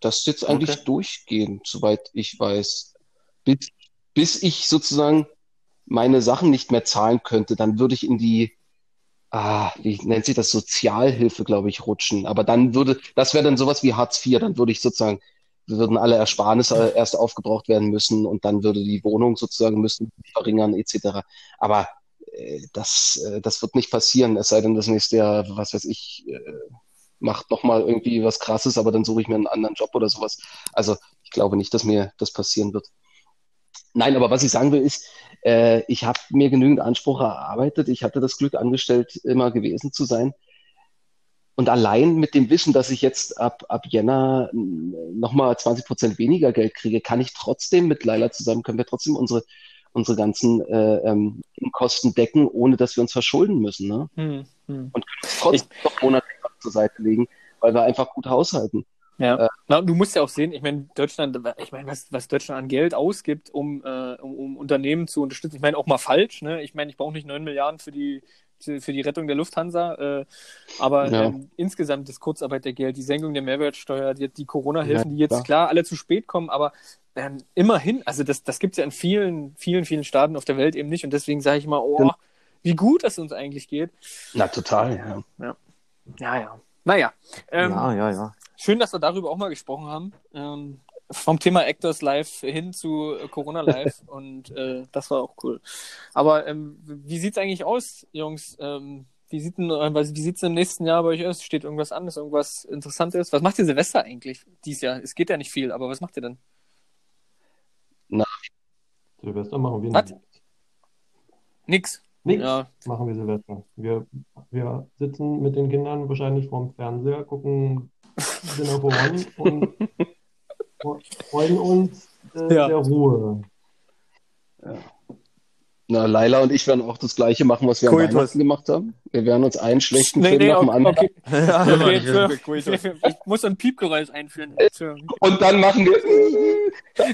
Speaker 1: das ist jetzt eigentlich
Speaker 2: Okay.
Speaker 1: durchgehend, soweit ich weiß. Bis, bis ich sozusagen meine Sachen nicht mehr zahlen könnte, dann würde ich in die, ah, wie nennt sich das, Sozialhilfe, glaube ich, rutschen. Aber dann würde, das wäre dann sowas wie Hartz IV, dann würde ich sozusagen, würden alle Ersparnisse erst aufgebraucht werden müssen und dann würde die Wohnung sozusagen müssen verringern, etc. Aber äh, das, äh, das wird nicht passieren, es sei denn, das nächste Jahr, was weiß ich, äh, macht nochmal irgendwie was krasses, aber dann suche ich mir einen anderen Job oder sowas. Also ich glaube nicht, dass mir das passieren wird. Nein, aber was ich sagen will, ist, äh, ich habe mir genügend Anspruch erarbeitet. Ich hatte das Glück, angestellt immer gewesen zu sein. Und allein mit dem Wissen, dass ich jetzt ab, ab Jänner nochmal 20 Prozent weniger Geld kriege, kann ich trotzdem mit Leila zusammen, können wir trotzdem unsere, unsere ganzen äh, ähm, Kosten decken, ohne dass wir uns verschulden müssen. Ne?
Speaker 4: Hm, hm.
Speaker 1: Und können trotzdem noch monatlich zur Seite legen, weil wir einfach gut haushalten.
Speaker 4: Ja.
Speaker 1: Äh,
Speaker 4: Na, du musst ja auch sehen, ich meine, Deutschland, ich meine, was, was Deutschland an Geld ausgibt, um, äh, um, um Unternehmen zu unterstützen. Ich meine, auch mal falsch, ne? Ich meine, ich brauche nicht 9 Milliarden für die, für die Rettung der Lufthansa, äh, aber
Speaker 1: Ja.
Speaker 4: ähm, insgesamt das Kurzarbeitergeld, die Senkung der Mehrwertsteuer, die, die Corona-Hilfen,
Speaker 1: Ja,
Speaker 4: die jetzt
Speaker 1: klar.
Speaker 4: klar alle zu spät kommen, aber ähm, immerhin, also das, das gibt es ja in vielen, vielen, vielen Staaten auf der Welt eben nicht und deswegen sage ich mal, oh,
Speaker 1: Ja.
Speaker 4: wie gut das uns eigentlich geht.
Speaker 1: Na, total, ja.
Speaker 4: Ja, ja. Naja. Ähm,
Speaker 2: ja, ja, ja.
Speaker 4: Schön, dass wir darüber auch mal gesprochen haben. Ähm, vom Thema Actors Live hin zu äh, Corona Live *laughs* und äh, das war auch cool. Aber ähm, wie sieht's eigentlich aus, Jungs? Ähm, wie sieht denn, äh, was- wie sieht's im nächsten Jahr bei euch aus? Steht irgendwas an? Ist irgendwas Interessantes? Was macht ihr Silvester eigentlich dieses Jahr? Es geht ja nicht viel, aber was macht ihr denn?
Speaker 6: Silvester machen wir
Speaker 4: Was?
Speaker 6: nicht.
Speaker 4: Nix.
Speaker 6: Nix
Speaker 4: Ja.
Speaker 6: machen wir Silvester. Wir, wir sitzen mit den Kindern wahrscheinlich vorm Fernseher, gucken Dinner for One und freuen uns äh,
Speaker 4: Ja.
Speaker 6: der Ruhe.
Speaker 1: Na, Laila und ich werden auch das Gleiche machen, was wir am
Speaker 2: Coitus.
Speaker 1: Weihnachten gemacht haben. Wir werden uns einen schlechten
Speaker 4: Nee,
Speaker 1: Film
Speaker 4: nee,
Speaker 1: nach dem
Speaker 4: okay,
Speaker 1: anderen
Speaker 4: okay. *laughs*
Speaker 2: Ja,
Speaker 4: Okay,
Speaker 2: Cool.
Speaker 4: für, ich muss ein Piepgeräusch einführen. Entschuldigung.
Speaker 1: und dann machen wir. *laughs*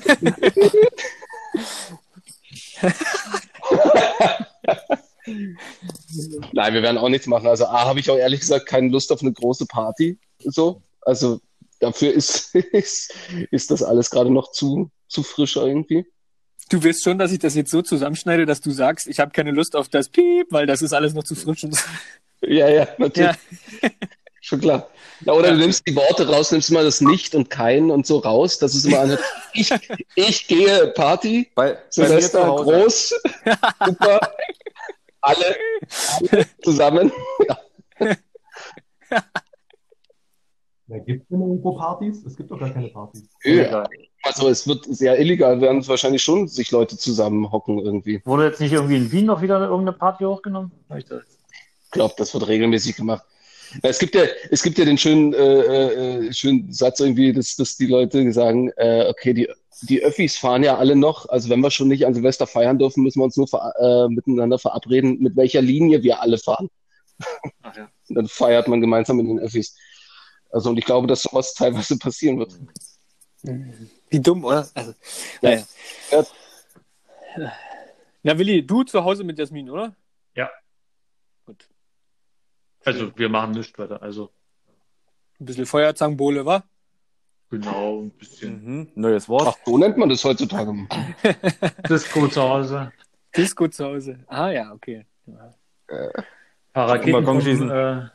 Speaker 1: Nein, wir werden auch nichts machen. Also A, habe ich auch ehrlich gesagt keine Lust auf eine große Party. So. Also dafür ist, *laughs* ist, ist das alles gerade noch zu, zu frisch irgendwie.
Speaker 4: Du willst schon, dass ich das jetzt so zusammenschneide, dass du sagst, ich habe keine Lust auf das Piep, weil das ist alles noch zu frisch. Und so.
Speaker 1: Ja, ja, natürlich.
Speaker 4: Ja. *laughs*
Speaker 1: Schon klar. Ja, oder du nimmst die Worte raus, nimmst mal das Nicht und Kein und so raus. Das ist immer eine. *laughs* Ich, ich gehe Party,
Speaker 2: Bei, bei
Speaker 1: Silvester
Speaker 2: Hause.
Speaker 1: groß, super, alle, alle zusammen.
Speaker 6: Ja, gibt es denn irgendwo Partys? Es gibt doch gar keine Partys.
Speaker 1: Ja. Also es wird sehr illegal, werden wahrscheinlich schon sich Leute zusammenhocken irgendwie.
Speaker 3: Wurde jetzt nicht irgendwie in Wien noch wieder irgendeine Party hochgenommen? Ich
Speaker 1: glaube, das wird regelmäßig gemacht. Es gibt ja, es gibt ja den schönen, äh, äh, schönen Satz irgendwie, dass, dass die Leute sagen, äh, okay, die, die Öffis fahren ja alle noch, also wenn wir schon nicht an Silvester feiern dürfen, müssen wir uns nur ver äh, miteinander verabreden, mit welcher Linie wir alle fahren.
Speaker 3: Ach ja.
Speaker 1: Dann feiert man gemeinsam mit den Öffis. Also und ich glaube, dass sowas teilweise *laughs* passieren wird.
Speaker 4: Wie dumm, oder? Also,
Speaker 1: Ja.
Speaker 4: naja.
Speaker 1: Ja.
Speaker 4: Na, Willi, du zu Hause mit Jasmin, oder?
Speaker 3: Ja.
Speaker 4: Gut.
Speaker 3: Also, wir machen nichts weiter. Also,
Speaker 4: Ein bisschen Feuerzangenbowle, wa?
Speaker 3: genau, ein bisschen
Speaker 2: Mhm. Neues Wort.
Speaker 1: Ach, so nennt man das heutzutage. *laughs*
Speaker 3: Disco zu Hause.
Speaker 4: Disco zu Hause. Ah, ja, okay.
Speaker 3: Paar Raketen
Speaker 2: Balkon
Speaker 3: vom,
Speaker 2: schießen.
Speaker 3: äh,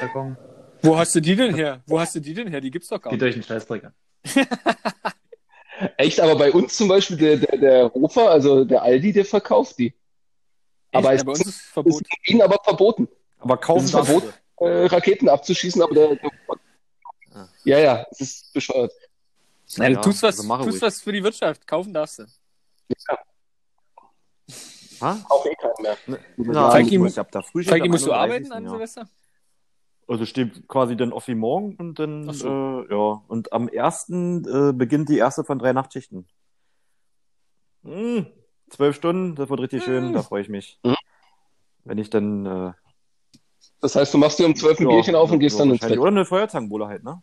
Speaker 3: Balkon.
Speaker 4: Wo hast du die denn her? Wo hast du die denn her? Die gibt's doch gar
Speaker 3: Geht
Speaker 4: nicht.
Speaker 3: euch einen Scheißdreck an. *laughs*
Speaker 1: Echt, aber bei uns zum Beispiel, der, der, der Hofer, also der Aldi, der verkauft die. Aber
Speaker 4: Echt? bei uns ist es
Speaker 1: ist
Speaker 4: verboten.
Speaker 1: in Ihnen aber verboten,
Speaker 2: Aber kaufen
Speaker 1: Es ist
Speaker 2: darfst du.
Speaker 1: verboten. äh, Raketen abzuschießen, aber der, der
Speaker 2: Ah.
Speaker 1: ja, ja, es ist bescheuert.
Speaker 4: Ja, du tust was,
Speaker 2: also
Speaker 4: tust was für die Wirtschaft. Kaufen darfst du.
Speaker 1: Ja,
Speaker 2: Ha?
Speaker 1: auch eh keinen mehr.
Speaker 2: Na,
Speaker 4: Falki,
Speaker 2: ich hab da früh
Speaker 4: Falki, musst du arbeiten an. Silvester?
Speaker 2: Also steht quasi dann auf wie morgen und dann,
Speaker 4: so.
Speaker 2: äh, ja. Und am ersten äh, beginnt die erste von drei Nachtschichten. Hm, zwölf Stunden, das wird richtig schön, da freue ich mich.
Speaker 1: Mhm.
Speaker 2: Wenn ich dann, äh,
Speaker 1: Das heißt, du machst dir um zwölf ein
Speaker 2: ja,
Speaker 1: Bierchen auf und gehst
Speaker 2: ja,
Speaker 1: dann ins. Bett.
Speaker 2: Oder eine Feuerzangenbowle halt, ne?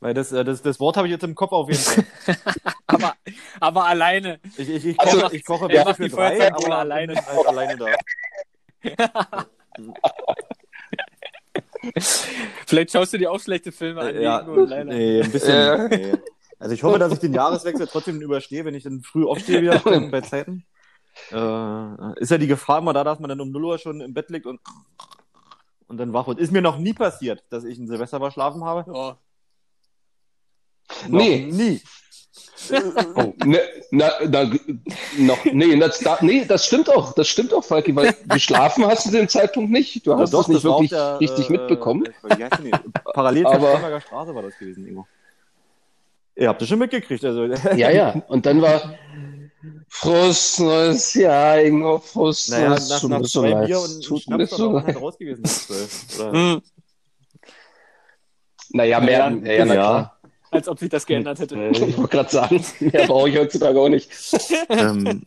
Speaker 2: Weil das, äh, das, das Wort habe ich jetzt im Kopf auf jeden Fall. *laughs*
Speaker 4: Aber, aber alleine.
Speaker 2: Ich, ich, ich
Speaker 1: Also,
Speaker 2: koche, ich koche
Speaker 4: er macht
Speaker 2: für
Speaker 4: die
Speaker 2: drei, aber
Speaker 4: alleine.
Speaker 2: bin halt alleine da. *laughs* *laughs*
Speaker 4: Vielleicht schaust du dir auch schlechte Filme an.
Speaker 2: Ja, nee, ein bisschen.
Speaker 1: Ja.
Speaker 2: Nee. Also ich hoffe, dass ich den Jahreswechsel trotzdem überstehe, wenn ich dann früh aufstehe wieder bei, Zeiten. äh, ist ja die Gefahr immer da, dass man dann um 0 Uhr schon im Bett liegt und, und dann wach wird. Ist mir noch nie passiert, dass ich ein Silvester verschlafen habe.
Speaker 4: Ja.
Speaker 2: Noch
Speaker 1: Nee.
Speaker 2: Nie. *laughs*
Speaker 1: Oh, ne, na, na, noch, nee, das, da, nee, das stimmt auch, das stimmt auch, Falki, weil *laughs* geschlafen hast du den Zeitpunkt nicht. Du hast
Speaker 2: Ja,
Speaker 1: das nicht
Speaker 2: war
Speaker 1: wirklich
Speaker 2: der,
Speaker 1: richtig
Speaker 2: äh,
Speaker 1: mitbekommen.
Speaker 2: äh? Parallel zur
Speaker 1: Aber-
Speaker 2: Straße war das gewesen, Ingo. Ihr habt das schon mitgekriegt. Also, *laughs*
Speaker 1: Ja, ja. Und dann war Frust, neues Jahr, Ingo, Frust,
Speaker 2: naja, nach, nach zwei
Speaker 1: leid.
Speaker 2: Bier und
Speaker 1: Tut
Speaker 2: Schnaps war
Speaker 1: so
Speaker 2: man halt raus gewesen. Oder?
Speaker 4: Hm.
Speaker 1: Naja, mehr,
Speaker 4: Ja,
Speaker 1: ja, ja, na
Speaker 2: ja.
Speaker 1: klar.
Speaker 4: Als ob sich das geändert hätte.
Speaker 1: Ich wollte gerade sagen, mehr brauche ich heutzutage auch nicht.
Speaker 2: ähm,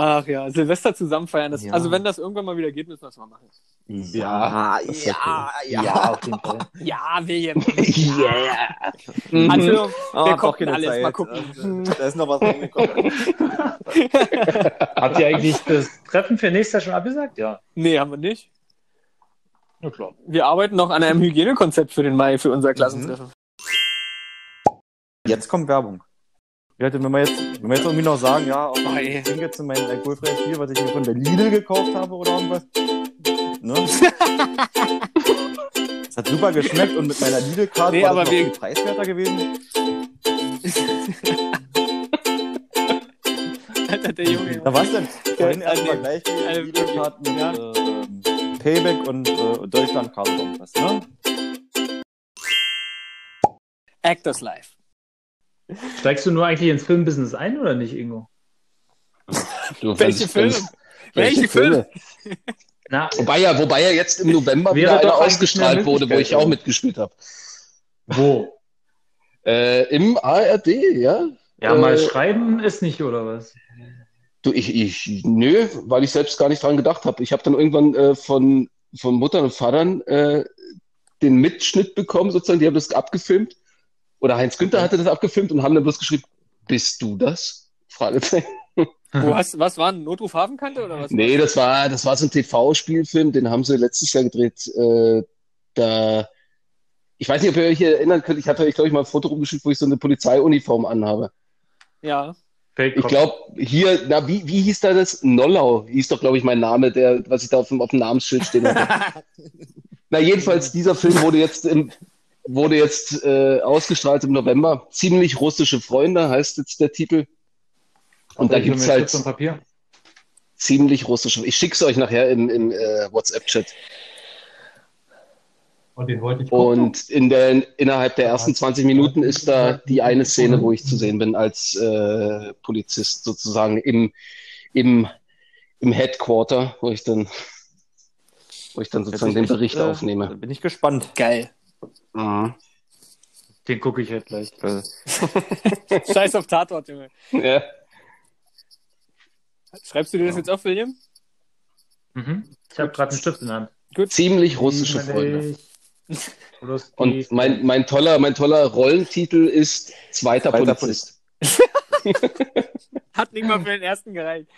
Speaker 4: Ach ja, Silvester zusammen feiern. Das,
Speaker 2: Ja.
Speaker 4: Also wenn das irgendwann mal wieder geht, müssen wir es mal machen.
Speaker 2: ja,
Speaker 1: ist
Speaker 2: ja, ja,
Speaker 3: Ja, auf jeden Fall. *laughs*
Speaker 4: Ja, William. *laughs*
Speaker 1: Yeah.
Speaker 4: Mhm. Also, wir
Speaker 2: Ah, doch
Speaker 4: gucken
Speaker 2: keine
Speaker 4: alles.
Speaker 2: Zeit.
Speaker 4: Mal gucken.
Speaker 2: Äh, Da ist noch was reingekommen. *laughs*
Speaker 3: Habt ihr eigentlich das Treffen für nächstes Jahr schon abgesagt? Ja.
Speaker 4: Nee, haben wir nicht.
Speaker 3: Na klar.
Speaker 4: Wir arbeiten noch an einem Hygienekonzept für den Mai, für unser Klassentreffen.
Speaker 2: Jetzt kommt Werbung. Ja, wenn wir jetzt, wenn wir jetzt irgendwie noch sagen, ja, auch
Speaker 4: Oh,
Speaker 2: ich trinke jetzt mein alkoholfreies Bier, was ich mir von der Lidl gekauft habe oder irgendwas. Ne? *laughs* Es hat super geschmeckt und mit meiner Lidl-Karte
Speaker 4: Nee,
Speaker 2: war
Speaker 4: aber
Speaker 2: das noch
Speaker 4: wir-
Speaker 2: viel preiswerter gewesen. *laughs*
Speaker 4: Alter, der Junge.
Speaker 2: Na was denn? Vorhin
Speaker 4: Ja,
Speaker 2: erst mal
Speaker 4: nee.
Speaker 2: gleich die Lidl-Karten
Speaker 4: ja.
Speaker 2: äh, Payback und äh, Deutschland-Karte oder irgendwas, ne?
Speaker 4: Actors Life.
Speaker 3: Steigst du nur eigentlich ins Filmbusiness ein oder nicht, Ingo?
Speaker 1: Du,
Speaker 4: Welche Filme?
Speaker 1: wenn's-
Speaker 4: Welche Filme?
Speaker 3: Na,
Speaker 1: Wobei ja, wobei ja jetzt im November wieder einer ausgestrahlt wurde, wo ich auch mitgespielt habe.
Speaker 3: wo?
Speaker 1: Äh, Im ARD, ja.
Speaker 3: Ja,
Speaker 1: Äh,
Speaker 3: mal schreiben ist nicht, oder was?
Speaker 1: Du, ich, ich, nö, weil ich selbst gar nicht dran gedacht habe. Ich habe dann irgendwann äh, von, von Muttern und Vatern äh, den Mitschnitt bekommen, sozusagen, die haben das abgefilmt. Oder Heinz Günther hatte das abgefilmt und haben dann bloß geschrieben, bist du das? Fragezeichen.
Speaker 4: Wo hast, was war ein Notruf Hafenkante oder was?
Speaker 1: Nee, das war, das war so ein TV-Spielfilm, den haben sie letztes Jahr gedreht. Äh, da, ich weiß nicht, ob ihr euch erinnern könnt, ich hatte euch, glaube ich, mal ein Foto rumgeschickt, wo ich so eine Polizeiuniform anhabe.
Speaker 4: Ja.
Speaker 1: Ich glaube, hier, na, wie, wie hieß da das? Nollau hieß doch, glaube ich, mein Name, der, was ich da auf dem, auf dem Namensschild stehen hatte. *laughs* na, jedenfalls, dieser Film wurde jetzt im, wurde jetzt äh, ausgestrahlt im November. Ziemlich russische Freunde heißt jetzt der Titel. Und da
Speaker 3: Soll ich
Speaker 1: gibt's
Speaker 3: mir
Speaker 1: halt ziemlich russische. Ich schick's euch nachher im, im äh, WhatsApp-Chat.
Speaker 6: Und den wollte ich gucken.
Speaker 1: Und in der, innerhalb der ersten 20 Minuten ist da die eine Szene, wo ich zu sehen bin als äh, Polizist sozusagen im, im, im Headquarter, wo ich dann, wo ich dann sozusagen den Bericht
Speaker 2: äh,
Speaker 1: aufnehme.
Speaker 2: Bin ich gespannt.
Speaker 4: Geil.
Speaker 1: Mhm.
Speaker 3: Den gucke ich halt gleich.
Speaker 2: Äh, *laughs*
Speaker 4: Scheiß auf Tatort, Junge.
Speaker 1: Ja.
Speaker 4: Schreibst du dir das jetzt auf, William?
Speaker 3: Mhm. Ich habe gerade einen Stift in der Hand.
Speaker 1: Ziemlich russische Freunde. Und mein, mein toller, mein toller Rollentitel ist Zweiter,
Speaker 2: Zweiter
Speaker 1: Polizist. *laughs*
Speaker 4: Hat nicht mal für den ersten gereicht.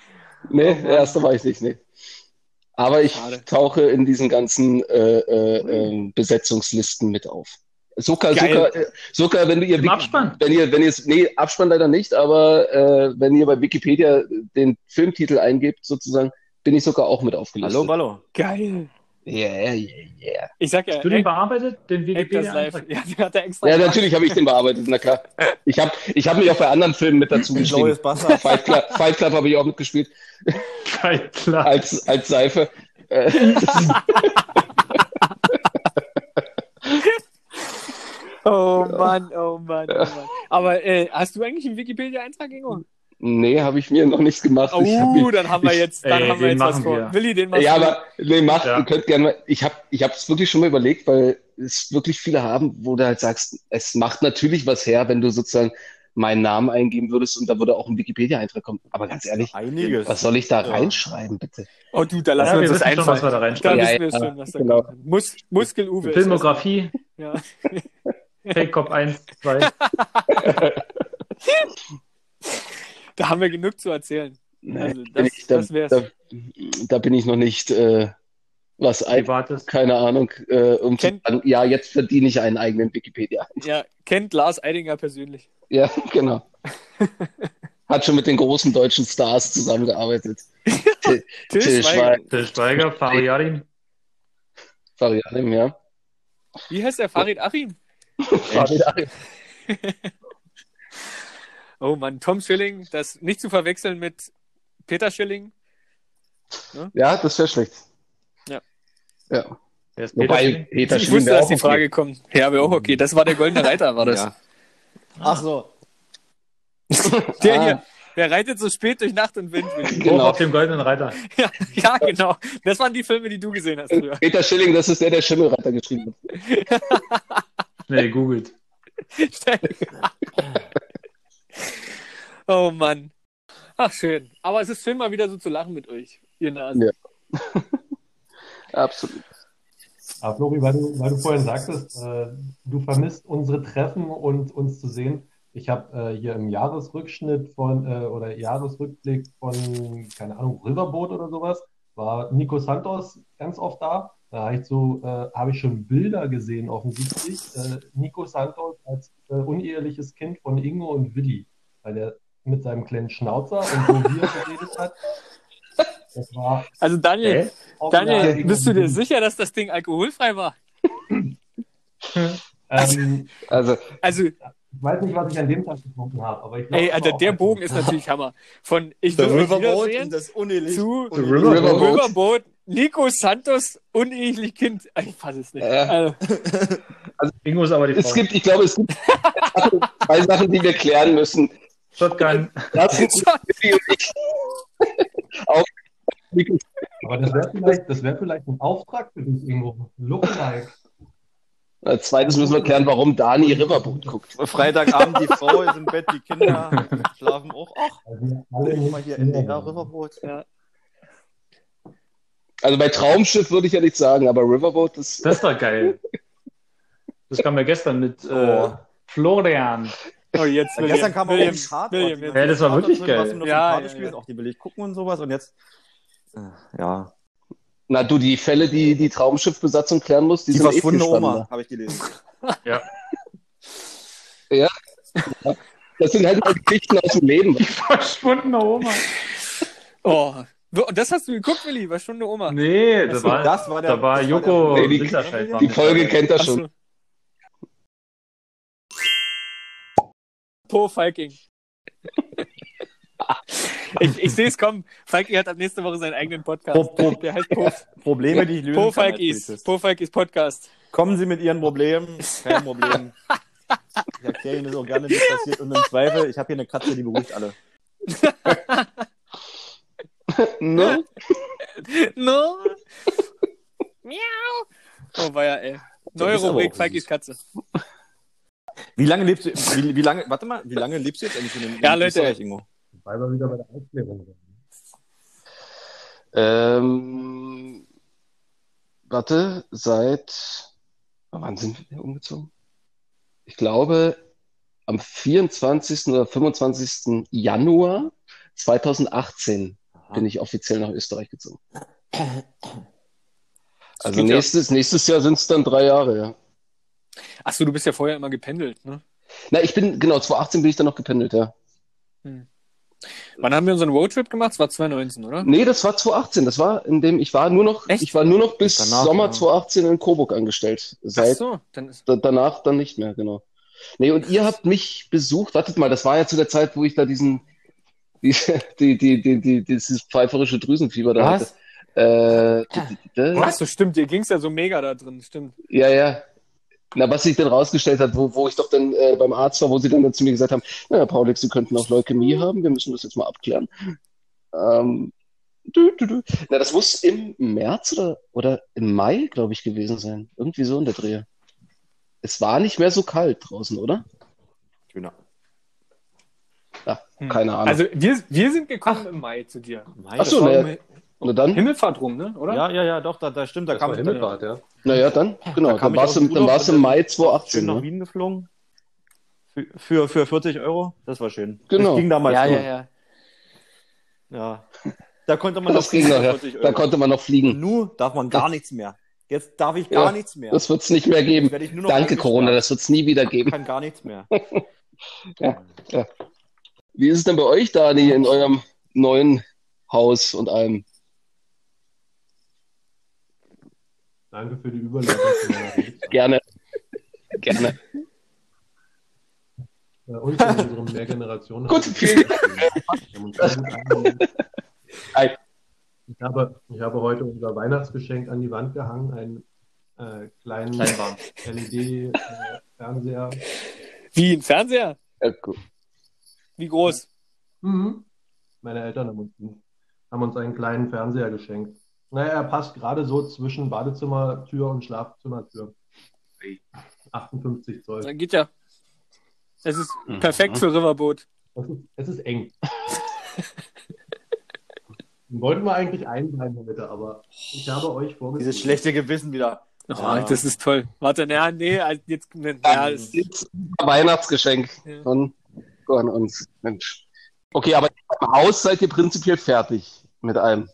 Speaker 1: Nee, der erste war ich nicht, nee. Aber ich
Speaker 4: Schade.
Speaker 1: tauche in diesen ganzen äh, äh, ähm, Besetzungslisten mit auf. Sogar, sogar, äh, sogar wenn du ihr
Speaker 3: Im Abspann?
Speaker 1: wenn ihr, wenn ihr nee, Abspann leider nicht, aber äh, wenn ihr bei Wikipedia den Filmtitel eingebt, sozusagen, bin ich sogar auch mit aufgelistet.
Speaker 2: Hallo, Ballo.
Speaker 4: Geil.
Speaker 1: Yeah, yeah, yeah.
Speaker 4: Ich sag ja,
Speaker 3: Hast du den bearbeitet? Den. Wikipedia-Eintrag?
Speaker 4: Ja, den hat er extra.
Speaker 1: Ja, natürlich habe ich den bearbeitet, na klar. Ich habe ich hab mich auch bei anderen Filmen mit dazu geschrieben. Fight Club, Fight Club habe ich auch mitgespielt,
Speaker 3: Kein klar.
Speaker 1: als, als Seife. Äh, *laughs*
Speaker 4: Oh Mann, oh Mann, oh Mann. Aber äh, hast du eigentlich einen Wikipedia-Eintrag, Ingo?
Speaker 1: Nee, habe ich mir noch nicht gemacht. hab
Speaker 4: Oh,
Speaker 1: mich,
Speaker 4: dann haben wir jetzt, dann
Speaker 3: Ey,
Speaker 4: haben wir
Speaker 3: den
Speaker 4: jetzt was
Speaker 3: machen
Speaker 4: vor.
Speaker 3: wir.
Speaker 4: Willi, den machst
Speaker 1: Ja,
Speaker 4: du.
Speaker 1: aber nee, macht,
Speaker 3: Ja.
Speaker 1: ihr könnt gerne mal. Ich habe ich es wirklich schon mal überlegt, weil es wirklich viele haben, wo du halt sagst, es macht natürlich was her, wenn du sozusagen meinen Namen eingeben würdest und da würde auch ein Wikipedia-Eintrag kommen. Aber ganz ehrlich,
Speaker 2: Einiges.
Speaker 1: was soll ich da
Speaker 2: Ja.
Speaker 1: reinschreiben, bitte?
Speaker 4: Oh du, da lassen
Speaker 3: Ja,
Speaker 4: wir uns das
Speaker 3: schon, was wir da
Speaker 4: Da
Speaker 3: reinschreiben.
Speaker 1: Ja,
Speaker 4: wissen wir
Speaker 1: ja,
Speaker 4: schon, was da
Speaker 1: genau.
Speaker 4: kommt. Mus Muskel-Uwe. ist
Speaker 3: Filmografie.
Speaker 4: Ja. *laughs*
Speaker 3: Fake Cop 1, 2.
Speaker 4: Da haben wir genug zu erzählen.
Speaker 1: Nee,
Speaker 4: Also, das-
Speaker 1: ich, da,
Speaker 4: das wär's.
Speaker 1: Da, da bin ich noch nicht, äh, was,
Speaker 3: Privates.
Speaker 1: keine Ahnung, äh, um zu
Speaker 4: Kennt-
Speaker 1: sagen, ja, jetzt verdiene ich einen eigenen Wikipedia.
Speaker 4: Ja, kennt Lars Eidinger persönlich.
Speaker 1: Ja, *laughs* genau. hat schon mit den großen deutschen Stars zusammengearbeitet. Till, *laughs*
Speaker 4: Till
Speaker 1: Till
Speaker 4: Schweiger.
Speaker 3: Der Steiger, Fariadim.
Speaker 1: Fariadim, ja.
Speaker 4: Wie heißt der Farid Achim? *laughs*
Speaker 1: Fariadim.
Speaker 4: Oh Mann, Tom Schilling, das nicht zu verwechseln mit Peter Schilling.
Speaker 1: Ja, das wäre schlecht.
Speaker 4: Ja.
Speaker 1: Ja.
Speaker 3: Ist
Speaker 1: Wobei
Speaker 3: Peter?
Speaker 1: Peter
Speaker 4: ich
Speaker 1: Schilling
Speaker 4: wusste, dass
Speaker 1: auch
Speaker 4: die
Speaker 1: okay.
Speaker 4: Frage kommt. Ja, wäre auch okay. Das war der goldene Reiter, war das.
Speaker 2: Ja. Ach so. *laughs*
Speaker 4: Der
Speaker 1: Ah.
Speaker 4: hier. Wer reitet so spät durch Nacht und Wind? *laughs*
Speaker 3: Hoch
Speaker 1: Genau.
Speaker 3: auf dem goldenen Reiter. *laughs*
Speaker 4: Ja, ja, genau. Das waren die Filme, die du gesehen hast früher.
Speaker 1: Peter Schilling, das ist der, der Schimmelreiter geschrieben hat.
Speaker 3: Schnell googelt.
Speaker 4: Oh Mann. Ach, schön. Aber es ist schön, mal wieder so zu lachen mit euch, ihr Nasen.
Speaker 1: Ja. *laughs* Absolut.
Speaker 6: Aber Flori, weil du, weil du vorhin sagtest, äh, du vermisst unsere Treffen und uns zu sehen. Ich habe äh, hier im Jahresrückschnitt von äh, oder Jahresrückblick von, keine Ahnung, Riverboat oder sowas, war Nico Santos ganz oft da. Da habe ich so, äh, habe ich schon Bilder gesehen, offensichtlich. Äh, Nico Santos als äh, uneheliches Kind von Ingo und Willi, weil er mit seinem kleinen Schnauzer und so wie er geredet hat. Das war
Speaker 4: Also Daniel? Daniel, bist du dir sicher, dass das Ding alkoholfrei war?
Speaker 6: Ähm,
Speaker 1: Also,
Speaker 4: Also,
Speaker 6: ich weiß nicht, was ich an dem Tag getrunken habe, aber ich glaube,
Speaker 4: ey,
Speaker 6: es
Speaker 4: Alter, der. Bogen ist natürlich Hammer. Von ich
Speaker 2: Der
Speaker 4: will
Speaker 2: Riverboat und das unehelich.
Speaker 4: zu
Speaker 3: The Riverboat.
Speaker 1: Riverboat.
Speaker 4: Riverboat, Nico Santos, unehelich Kind. Ich fasse es nicht.
Speaker 1: Ja.
Speaker 4: Also, *laughs*
Speaker 3: Ingo ist aber die
Speaker 1: es
Speaker 3: Frau.
Speaker 1: gibt, ich glaube, es gibt zwei Sachen, die wir klären müssen.
Speaker 3: Shotgun.
Speaker 1: Und ich. Auch *laughs*
Speaker 6: Aber das wäre vielleicht, das wär vielleicht ein Auftrag für dich, Ingo. Lookalike.
Speaker 1: Als zweites müssen wir klären, warum Dani Riverboot guckt.
Speaker 2: Freitagabend, die Frau ist im Bett, die Kinder schlafen auch. Ach,
Speaker 6: Also
Speaker 2: guck mal hier NDR
Speaker 6: nicht
Speaker 2: Riverboat.
Speaker 1: Also bei Traumschiff würde ich ja nicht sagen, aber Riverboat ist.
Speaker 3: Das ist doch geil. Das kam ja gestern mit äh,
Speaker 2: Oh.
Speaker 3: Florian.
Speaker 4: Oh, jetzt
Speaker 2: Ja,
Speaker 4: William,
Speaker 2: gestern kam auch
Speaker 4: William,
Speaker 2: ein Tatort.
Speaker 4: William,
Speaker 2: die
Speaker 4: jetzt.
Speaker 3: Ja, das war wirklich geil.
Speaker 4: Ja, ja, ja.
Speaker 2: auch die will ich gucken und sowas. Und jetzt, äh, ja.
Speaker 1: Na, du, die Fälle, die die Traumschiffbesatzung klären muss, die,
Speaker 2: Die
Speaker 1: sind eh
Speaker 2: verschwundene Oma,
Speaker 1: spannender.
Speaker 2: habe ich gelesen. *laughs*
Speaker 1: Das sind halt mal Geschichten aus dem Leben.
Speaker 3: Verschwundene Oma.
Speaker 4: Oh, und das hast du geguckt, Willi? War schon eine Oma.
Speaker 3: Nee, das war,
Speaker 2: das war der-
Speaker 3: da war Joko
Speaker 1: der- Nee, die- Die Folge kennt er schon.
Speaker 4: Po Falking. *laughs* ich ich sehe es kommen. Falki hat ab nächste Woche seinen eigenen Podcast.
Speaker 2: Po- po-
Speaker 4: Der heißt Po,
Speaker 2: Probleme, die ich lösen
Speaker 4: po
Speaker 2: kann. Polizist.
Speaker 4: Po Falkis Podcast.
Speaker 2: Kommen Sie mit Ihren Problemen, kein Problem. Ich erkläre Ihnen das auch gerne, wie es passiert. Und im Zweifel, ich habe hier eine Katze, die beruhigt alle. *laughs*
Speaker 1: Ne?
Speaker 4: No. Miau. Oh, war ja, ey. Neue
Speaker 2: ist
Speaker 4: Rubrik Falkis Katze.
Speaker 2: Wie lange lebst du, wie, wie lange, warte mal, wie lange lebst du jetzt eigentlich in, in
Speaker 4: Ja, Leute.
Speaker 2: Österreich, Ingo?
Speaker 6: Weil wir wieder bei der Aufklärung sind.
Speaker 1: Ähm, warte, seit wann sind wir umgezogen? Ich glaube, am 24. oder 25. Januar 2018 bin ich offiziell nach Österreich gezogen. Also
Speaker 4: geht ja.
Speaker 1: nächstes, nächstes Jahr sind es dann drei Jahre, ja.
Speaker 4: Achso, du bist ja vorher immer gependelt, ne?
Speaker 1: Na, ich bin, genau, 2018 bin ich dann noch gependelt, ja.
Speaker 4: Wann haben wir unseren Roadtrip gemacht? Es war 2019, oder?
Speaker 1: Nee, das war 2018. Das war, in dem ich war nur noch,
Speaker 4: Echt?
Speaker 1: ich war nur noch bis
Speaker 2: Danach,
Speaker 1: Sommer
Speaker 2: ja.
Speaker 1: 2018 in Coburg angestellt.
Speaker 4: Ach
Speaker 1: Seit
Speaker 4: so, dann ist.
Speaker 1: da, danach dann nicht mehr, genau. Nee, und ihr habt mich besucht, wartet mal, das war ja zu der Zeit, wo ich da diesen, *laughs* die, die, die, die, die dieses pfeiferische Drüsenfieber da
Speaker 2: Was?
Speaker 1: hatte. Äh, d-
Speaker 4: Ach so, stimmt, dir ging's ja so mega da drin, stimmt.
Speaker 1: ja, ja. Na, was sich dann rausgestellt hat, wo, wo ich doch dann äh, beim Arzt war, wo sie dann zu mir gesagt haben, naja, Paulix, Sie könnten auch Leukämie haben, wir müssen das jetzt mal abklären. Ähm, du, du, du. Na, das muss im März oder, oder im Mai, glaube ich, gewesen sein. Irgendwie so in der Dreh. Es war nicht mehr so kalt draußen, oder?
Speaker 2: Genau.
Speaker 1: Ja,
Speaker 4: Hm.
Speaker 1: keine Ahnung.
Speaker 4: Also wir, wir sind gekommen im Mai zu dir.
Speaker 1: Ach so,
Speaker 4: Das war
Speaker 1: ne.
Speaker 4: Um
Speaker 1: Na dann,
Speaker 4: Himmelfahrt rum, ne? Oder?
Speaker 2: Ja, ja, ja, doch, da, da stimmt, da
Speaker 6: Das
Speaker 2: kam
Speaker 6: war
Speaker 2: ich
Speaker 6: Himmelfahrt, ja.
Speaker 1: naja, dann, genau,
Speaker 2: Da
Speaker 1: dann
Speaker 2: ich
Speaker 1: war es im, dann war's im Mai
Speaker 2: Schön
Speaker 1: 2018.
Speaker 2: nach
Speaker 1: Ne?
Speaker 2: Wien geflogen. Für, für, für 40 Euro, das war schön.
Speaker 1: Genau.
Speaker 2: Das ging damals
Speaker 4: ja,
Speaker 2: nur.
Speaker 4: ja, ja.
Speaker 2: Ja. Da konnte man
Speaker 1: Das
Speaker 2: noch
Speaker 1: ging.
Speaker 2: 40
Speaker 1: Da konnte man noch fliegen.
Speaker 2: nun darf man gar nichts mehr. Jetzt darf ich gar
Speaker 1: Ja,
Speaker 2: nichts mehr.
Speaker 1: Das wird es nicht mehr geben.
Speaker 2: werde ich nur noch
Speaker 1: Danke. Corona, das wird es nie wieder
Speaker 2: Ich
Speaker 1: geben.
Speaker 2: kann gar nichts mehr.
Speaker 1: Ja, ja. Wie ist es denn bei euch, Dani, in eurem neuen Haus und allem?
Speaker 6: Danke für die Überleitung.
Speaker 1: Gerne. Gerne.
Speaker 6: Bei uns in unserem Mehrgenerationen.
Speaker 1: Gut, vielen Dank.
Speaker 6: Ich habe, ich habe heute unser Weihnachtsgeschenk an die Wand gehangen, einen äh, kleinen. LED-Fernseher.
Speaker 4: Wie ein Fernseher?
Speaker 1: Ja, gut.
Speaker 4: Wie groß?
Speaker 6: Mhm. Meine Eltern haben uns, haben uns einen kleinen Fernseher geschenkt. Naja, er passt gerade so zwischen Badezimmertür und Schlafzimmertür. 58 Zoll.
Speaker 4: Dann geht ja. Es ist
Speaker 1: Mhm.
Speaker 4: perfekt für Riverboat.
Speaker 6: Es ist, es ist eng. Wollten wir eigentlich einbleiben heute, aber ich habe euch vorgestellt.
Speaker 2: Dieses schlechte Gewissen wieder.
Speaker 4: Oh,
Speaker 2: Ja.
Speaker 4: Das ist toll. Warte, na, nee, also jetzt, ja, das,
Speaker 1: Jetzt ein Weihnachtsgeschenk
Speaker 4: Ja.
Speaker 1: von, von uns. Mensch. Okay, aber im Haus seid ihr prinzipiell fertig mit allem.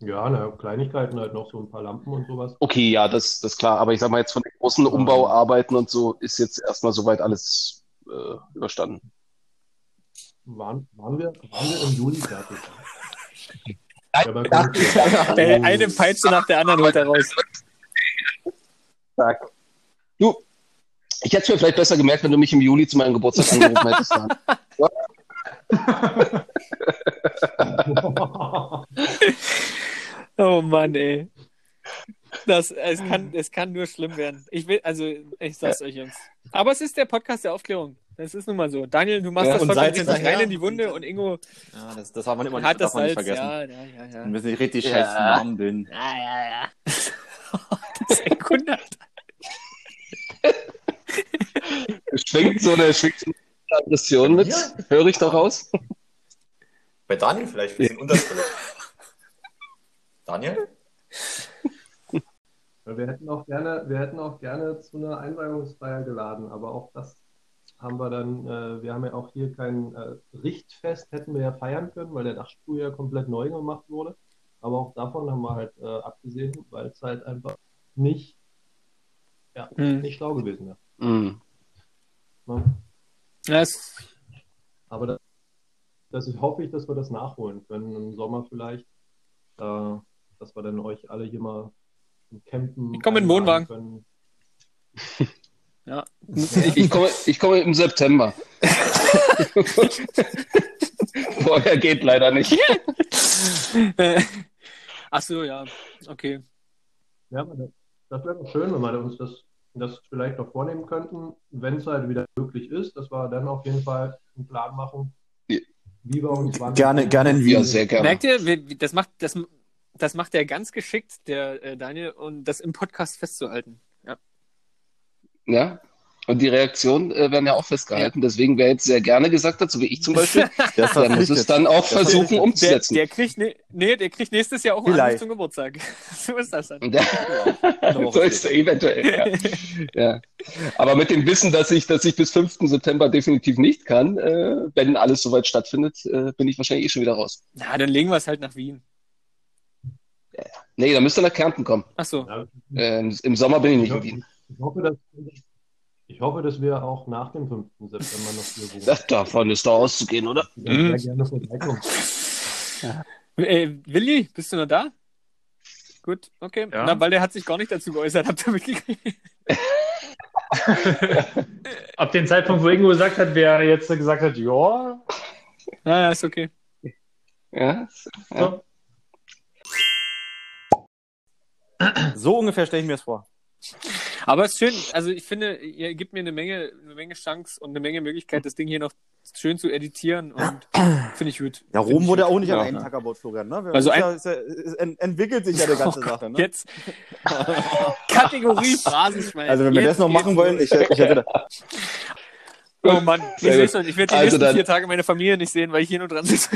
Speaker 6: Ja, na, Kleinigkeiten halt noch so ein paar Lampen und sowas.
Speaker 1: Okay, ja, das, das ist klar. Aber ich sag mal, jetzt von den großen Umbauarbeiten und so ist jetzt erstmal soweit alles äh, überstanden.
Speaker 6: Waren, waren, wir, waren wir im Juli fertig? Ja, aber gut.
Speaker 4: eine Peitsche nach der anderen holt er raus.
Speaker 1: Sag. Du, ich hätte es mir vielleicht besser gemerkt, wenn du mich im Juli zu meinem Geburtstag angerufen hättest. Dann. *laughs* *laughs* *laughs*
Speaker 4: Oh Mann, ey. Das, es, kann, es kann nur schlimm werden. Ich will, also, ich sag's euch, Jungs. Aber es ist der Podcast der Aufklärung. Das ist nun mal so. Daniel, du machst
Speaker 1: Ja,
Speaker 4: das
Speaker 2: Salz
Speaker 4: richtig
Speaker 2: hinterher.
Speaker 4: rein in die Wunde und Ingo
Speaker 2: Ja, das, das haben wir immer
Speaker 4: hat
Speaker 2: nicht,
Speaker 4: das
Speaker 2: man nicht
Speaker 4: Salz.
Speaker 2: vergessen.
Speaker 4: Ja, ja, ja, ja.
Speaker 2: Wir müssen nicht richtig
Speaker 1: Ja.
Speaker 2: scheiß Namen bilden.
Speaker 4: Ja, ja, ja. *laughs* das ist ein Kunde.
Speaker 1: Schwingt so eine, schwingt so eine Aggression mit.
Speaker 2: Ja.
Speaker 1: Höre ich doch raus?
Speaker 2: Bei Daniel vielleicht ein bisschen unterschwellig. Daniel?
Speaker 6: Wir hätten auch gerne, wir hätten auch gerne zu einer Einweihungsfeier geladen, aber auch das haben wir dann, äh, wir haben ja auch hier kein äh, Richtfest, hätten wir ja feiern können, weil der Dachstuhl ja komplett neu gemacht wurde. Aber auch davon haben wir halt äh, abgesehen, weil es halt einfach nicht, ja,
Speaker 4: Hm.
Speaker 6: nicht schlau gewesen wäre.
Speaker 1: Mhm.
Speaker 6: Ne?
Speaker 4: Das,
Speaker 6: Aber das, das ist, hoffe ich, dass wir das nachholen können im Sommer vielleicht, äh, dass wir dann euch alle hier mal im Campen
Speaker 4: Ich komme in den
Speaker 6: einladen
Speaker 4: Wohnwagen.
Speaker 6: können. *laughs*
Speaker 4: ja.
Speaker 1: Ich komme, ich komme im September. *laughs* Vorher geht leider nicht. *laughs*
Speaker 4: Ach so, ja. Okay.
Speaker 6: Ja, aber das, wäre doch schön, wenn wir uns das, das vielleicht noch vornehmen könnten, wenn es halt wieder möglich ist, dass wir dann auf jeden Fall einen Plan machen, wie wir uns wann.
Speaker 2: Gerne, gerne in Wien.
Speaker 1: Ja, sehr gerne.
Speaker 4: Merkt ihr, das macht, das, das macht er ganz geschickt, der äh, Daniel, und das im Podcast festzuhalten. Ja.
Speaker 1: Ja. Und die Reaktionen äh, werden ja auch festgehalten. Deswegen, wer jetzt sehr gerne gesagt hat, so wie ich zum Beispiel, *laughs*
Speaker 2: Der ist
Speaker 1: der muss es dann auch
Speaker 2: ist
Speaker 1: versuchen
Speaker 4: Der,
Speaker 1: umzusetzen.
Speaker 4: der kriegt, ne, nee, der kriegt nächstes Jahr auch einen zum Geburtstag. *laughs* so ist das dann.
Speaker 1: Ja,
Speaker 2: Eine Woche
Speaker 1: so ist er eventuell. Ja. *laughs* ja. Aber mit dem Wissen, dass ich, dass ich bis 5. September definitiv nicht kann, äh, wenn alles soweit stattfindet, äh, bin ich wahrscheinlich eh schon wieder raus.
Speaker 4: Na, dann legen wir es halt nach Wien.
Speaker 1: Nee, dann müsst ihr nach Kärnten kommen.
Speaker 4: Ach so.
Speaker 6: Ja,
Speaker 1: Äh, Im Sommer bin ich nicht
Speaker 6: ich,
Speaker 1: in Wien.
Speaker 6: ich, hoffe, dass, ich hoffe, dass wir auch nach dem 5. September noch hier wohnen.
Speaker 1: Das, davon ist doch auszugehen, oder?
Speaker 6: Ich würde sehr gerne vorbeikommen.
Speaker 4: Äh, Willi, bist du noch da? Gut, okay.
Speaker 2: Ja.
Speaker 4: Na, weil der hat sich gar nicht dazu geäußert, habt ihr mitgekriegt? *laughs*
Speaker 3: Ab dem Zeitpunkt, wo Ingo gesagt hat, wer jetzt gesagt hat, ja,
Speaker 4: Naja, ist okay.
Speaker 1: Ja.
Speaker 3: so.
Speaker 2: So ungefähr stelle ich mir das vor.
Speaker 4: Aber es ist schön, also ich finde, ihr gebt mir eine Menge, eine Menge Chance und eine Menge Möglichkeit, das Ding hier noch schön zu editieren und finde ich gut.
Speaker 2: Ja, Rom wurde auch nicht an
Speaker 1: Ja.
Speaker 2: einen Tag erbaut, Florian. Ne?
Speaker 4: Also ein-
Speaker 2: ja, ist ja, es ent entwickelt sich ja die ganze *laughs*
Speaker 4: Oh Gott,
Speaker 2: Sache. Ne?
Speaker 4: Jetzt Kategorie *laughs* Phrasenschwein.
Speaker 2: Also wenn wir
Speaker 4: Jetzt
Speaker 2: das noch machen wollen, ich, ich hätte
Speaker 4: Oh Mann, ich
Speaker 1: gut.
Speaker 4: ich werde die
Speaker 1: Also
Speaker 4: nächsten
Speaker 1: dann-
Speaker 4: vier Tage meine Familie nicht sehen, weil ich hier nur dran sitze.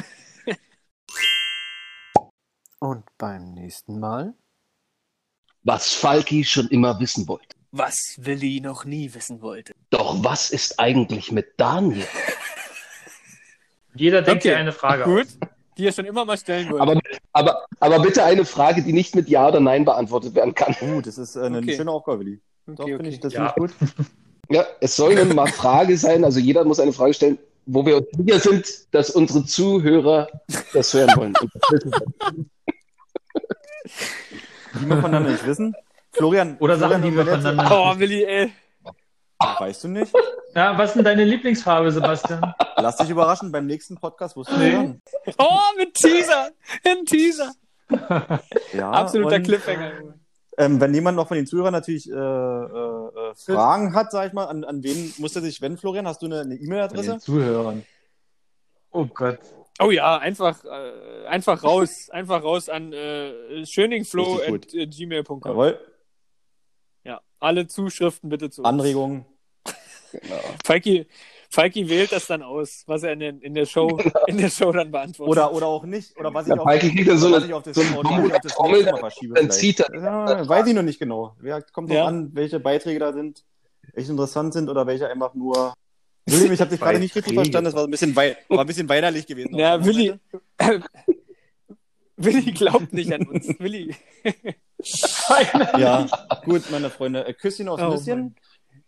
Speaker 7: Und beim nächsten Mal
Speaker 1: Was Falki schon immer wissen wollte.
Speaker 4: Was Willi noch nie wissen wollte.
Speaker 1: Doch was ist eigentlich mit Daniel?
Speaker 3: jeder denkt
Speaker 4: Okay.
Speaker 3: sich eine Frage aus.
Speaker 4: Gut, die ihr schon immer mal stellen wollt.
Speaker 1: Aber, aber, aber bitte eine Frage, die nicht mit Ja oder Nein beantwortet werden kann.
Speaker 2: Uh, das ist äh, eine
Speaker 4: Okay.
Speaker 2: schöne Aufgabe, Willi. Doch,
Speaker 4: okay,
Speaker 2: finde
Speaker 4: okay.
Speaker 2: ich, das
Speaker 3: Ja.
Speaker 2: finde ich gut. *laughs*
Speaker 1: Ja, es soll eine mal Frage sein, also jeder muss eine Frage stellen, wo wir uns sicher sind, dass unsere Zuhörer das hören wollen. *laughs* *laughs* Wissen.
Speaker 2: Die wir voneinander nicht wissen. Florian. *laughs*
Speaker 3: Oder Sachen,
Speaker 2: Florian,
Speaker 3: die wir
Speaker 2: wenn jetzt-
Speaker 3: voneinander.
Speaker 4: Oh, Willi, ey.
Speaker 2: Weißt du nicht?
Speaker 3: Ja, was ist denn deine Lieblingsfarbe, Sebastian?
Speaker 2: Lass dich überraschen, beim nächsten Podcast wirst du
Speaker 3: Nee.
Speaker 2: hören.
Speaker 4: Oh, mit Teaser. Ein Teaser.
Speaker 2: Ja,
Speaker 4: Absoluter
Speaker 2: und,
Speaker 4: Cliffhanger. Junge.
Speaker 2: Ähm, wenn jemand noch von den Zuhörern natürlich äh, äh, äh, Fragen hat, sag ich mal, an, an wen muss er sich wenden, Florian? Hast du eine, E-Mail-Adresse?
Speaker 3: den Zuhörern. Oh Gott.
Speaker 4: Oh ja, einfach, äh, einfach raus. *laughs* Einfach raus an äh, schöningflow
Speaker 2: Richtig gut.
Speaker 4: at äh, gmail.com.
Speaker 2: Jawohl.
Speaker 4: Ja, alle Zuschriften bitte zu uns.
Speaker 2: Anregungen. *laughs*
Speaker 4: Falki, Falki wählt das dann aus, was er in der, in der Show, in der Show dann beantwortet.
Speaker 2: Oder, oder auch nicht. Oder was ich
Speaker 1: Ja,
Speaker 2: auf,
Speaker 1: Falki kriegt dann so eine-
Speaker 2: ich auf das,
Speaker 1: so
Speaker 2: ich auf das
Speaker 1: Trommel,
Speaker 2: verschiebe.
Speaker 1: dann zieht er.
Speaker 2: Ja, weiß ich noch nicht genau. Wer kommt drauf
Speaker 4: Ja.
Speaker 2: an, welche Beiträge da sind, welche interessant sind oder welche einfach nur. Willi, ich habe dich gerade nicht richtig verstanden, das war ein bisschen, wei war ein bisschen weinerlich gewesen.
Speaker 4: Ja, Willi. *laughs* Willi glaubt nicht an uns. Willi. *laughs*
Speaker 2: Ja, *laughs* gut, meine Freunde. Äh, Küsschen aufs
Speaker 4: Oh,
Speaker 2: Nüsschen.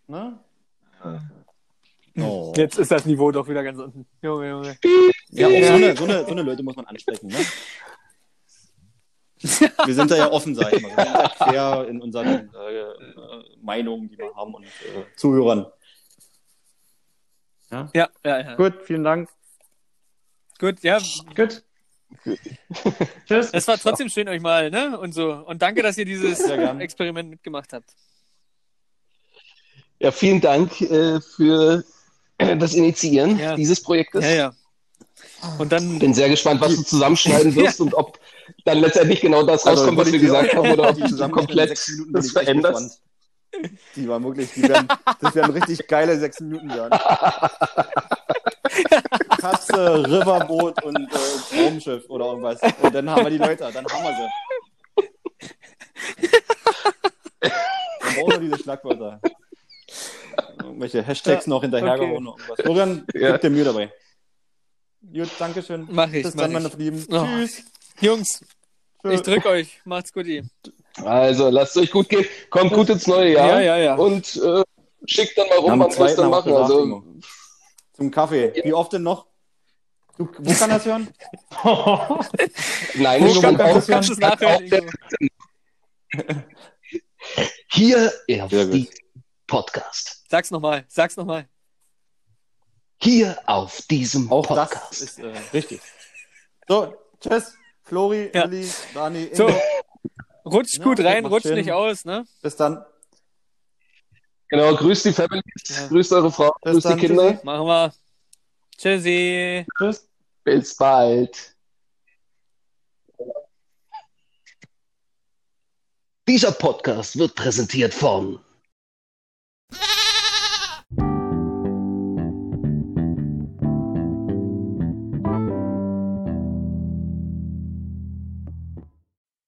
Speaker 2: Ne? Oh.
Speaker 4: Jetzt ist das Niveau doch wieder ganz unten. Junge, Junge.
Speaker 2: Ja, auch so eine, so, eine, so eine Leute muss man ansprechen. Ne? Wir sind da ja offen, sag ich mal. Wir sind ja quer in unseren äh, äh, Meinungen, die wir haben und äh, Zuhörern.
Speaker 4: Ja, ja, ja. Gut,
Speaker 2: Gut, vielen Dank.
Speaker 4: ja.
Speaker 3: Gut. *laughs* Tschüss.
Speaker 4: Es war trotzdem schön, euch mal, ne? Und so. Und danke, dass ihr dieses. Experiment mitgemacht habt.
Speaker 1: Ja, vielen Dank äh, für das Initiieren
Speaker 4: Ja.
Speaker 1: dieses Projektes.
Speaker 4: Ja, ja. Und dann.
Speaker 1: Bin sehr gespannt, was du zusammenschneiden wirst *laughs* und ob dann letztendlich genau das
Speaker 2: Also,
Speaker 1: rauskommt, was wir gesagt haben, oder ob du
Speaker 2: zusammen
Speaker 1: komplett
Speaker 2: sechs Minuten
Speaker 1: das veränderst.
Speaker 2: Die waren wirklich, die werden, das werden richtig geile sechs Minuten werden. Katze, Riverboot und äh, Raumschiff oder irgendwas. Und dann haben wir die Leute, dann haben wir sie. Dann brauchen wir diese Schlagwörter. Irgendwelche Hashtags noch hinterhergehauen oder irgendwas. Florian,
Speaker 1: Ja.
Speaker 2: gib dir Mühe dabei. Gut, Dankeschön.
Speaker 4: Mach ich,
Speaker 2: Bis
Speaker 4: mach
Speaker 2: dann, meine. Lieben.
Speaker 4: Oh.
Speaker 2: Tschüss.
Speaker 4: Jungs,
Speaker 2: Tschö.
Speaker 4: ich drück euch. Macht's gut. ihr.
Speaker 1: Also, lasst euch gut gehen. Kommt gut ins neue Jahr.
Speaker 4: Ja, ja, ja.
Speaker 1: Und äh, schickt dann mal rum, wann wir es dann machen. Also.
Speaker 2: Zum Kaffee. Wie oft denn noch? Du, wo kann das hören? *laughs*
Speaker 1: nein,
Speaker 4: Wo
Speaker 1: ich
Speaker 4: kann,
Speaker 1: auch,
Speaker 4: kannst du es nachhören?
Speaker 1: Hier auf
Speaker 2: Sehr gut.
Speaker 1: die Podcast.
Speaker 4: Sag's nochmal. Sag's nochmal.
Speaker 1: Hier auf diesem
Speaker 2: Auch
Speaker 1: Podcast.
Speaker 2: das ist äh, richtig. So, tschüss. Flori,
Speaker 4: Ja.
Speaker 2: Willi, Dani, Ingo.
Speaker 4: So. Rutscht
Speaker 2: Ja,
Speaker 4: gut rein, rutscht
Speaker 2: schön.
Speaker 4: nicht aus, ne?
Speaker 2: Bis dann.
Speaker 1: Genau, grüßt die Families,
Speaker 4: Ja.
Speaker 1: grüßt eure Frau,
Speaker 2: Bis
Speaker 1: grüßt
Speaker 2: dann,
Speaker 1: die Kinder.
Speaker 2: tschüssi.
Speaker 4: Machen wir. Tschüssi.
Speaker 3: Tschüss.
Speaker 1: Bis bald. Dieser Podcast wird präsentiert von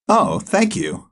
Speaker 8: Oh, thank you.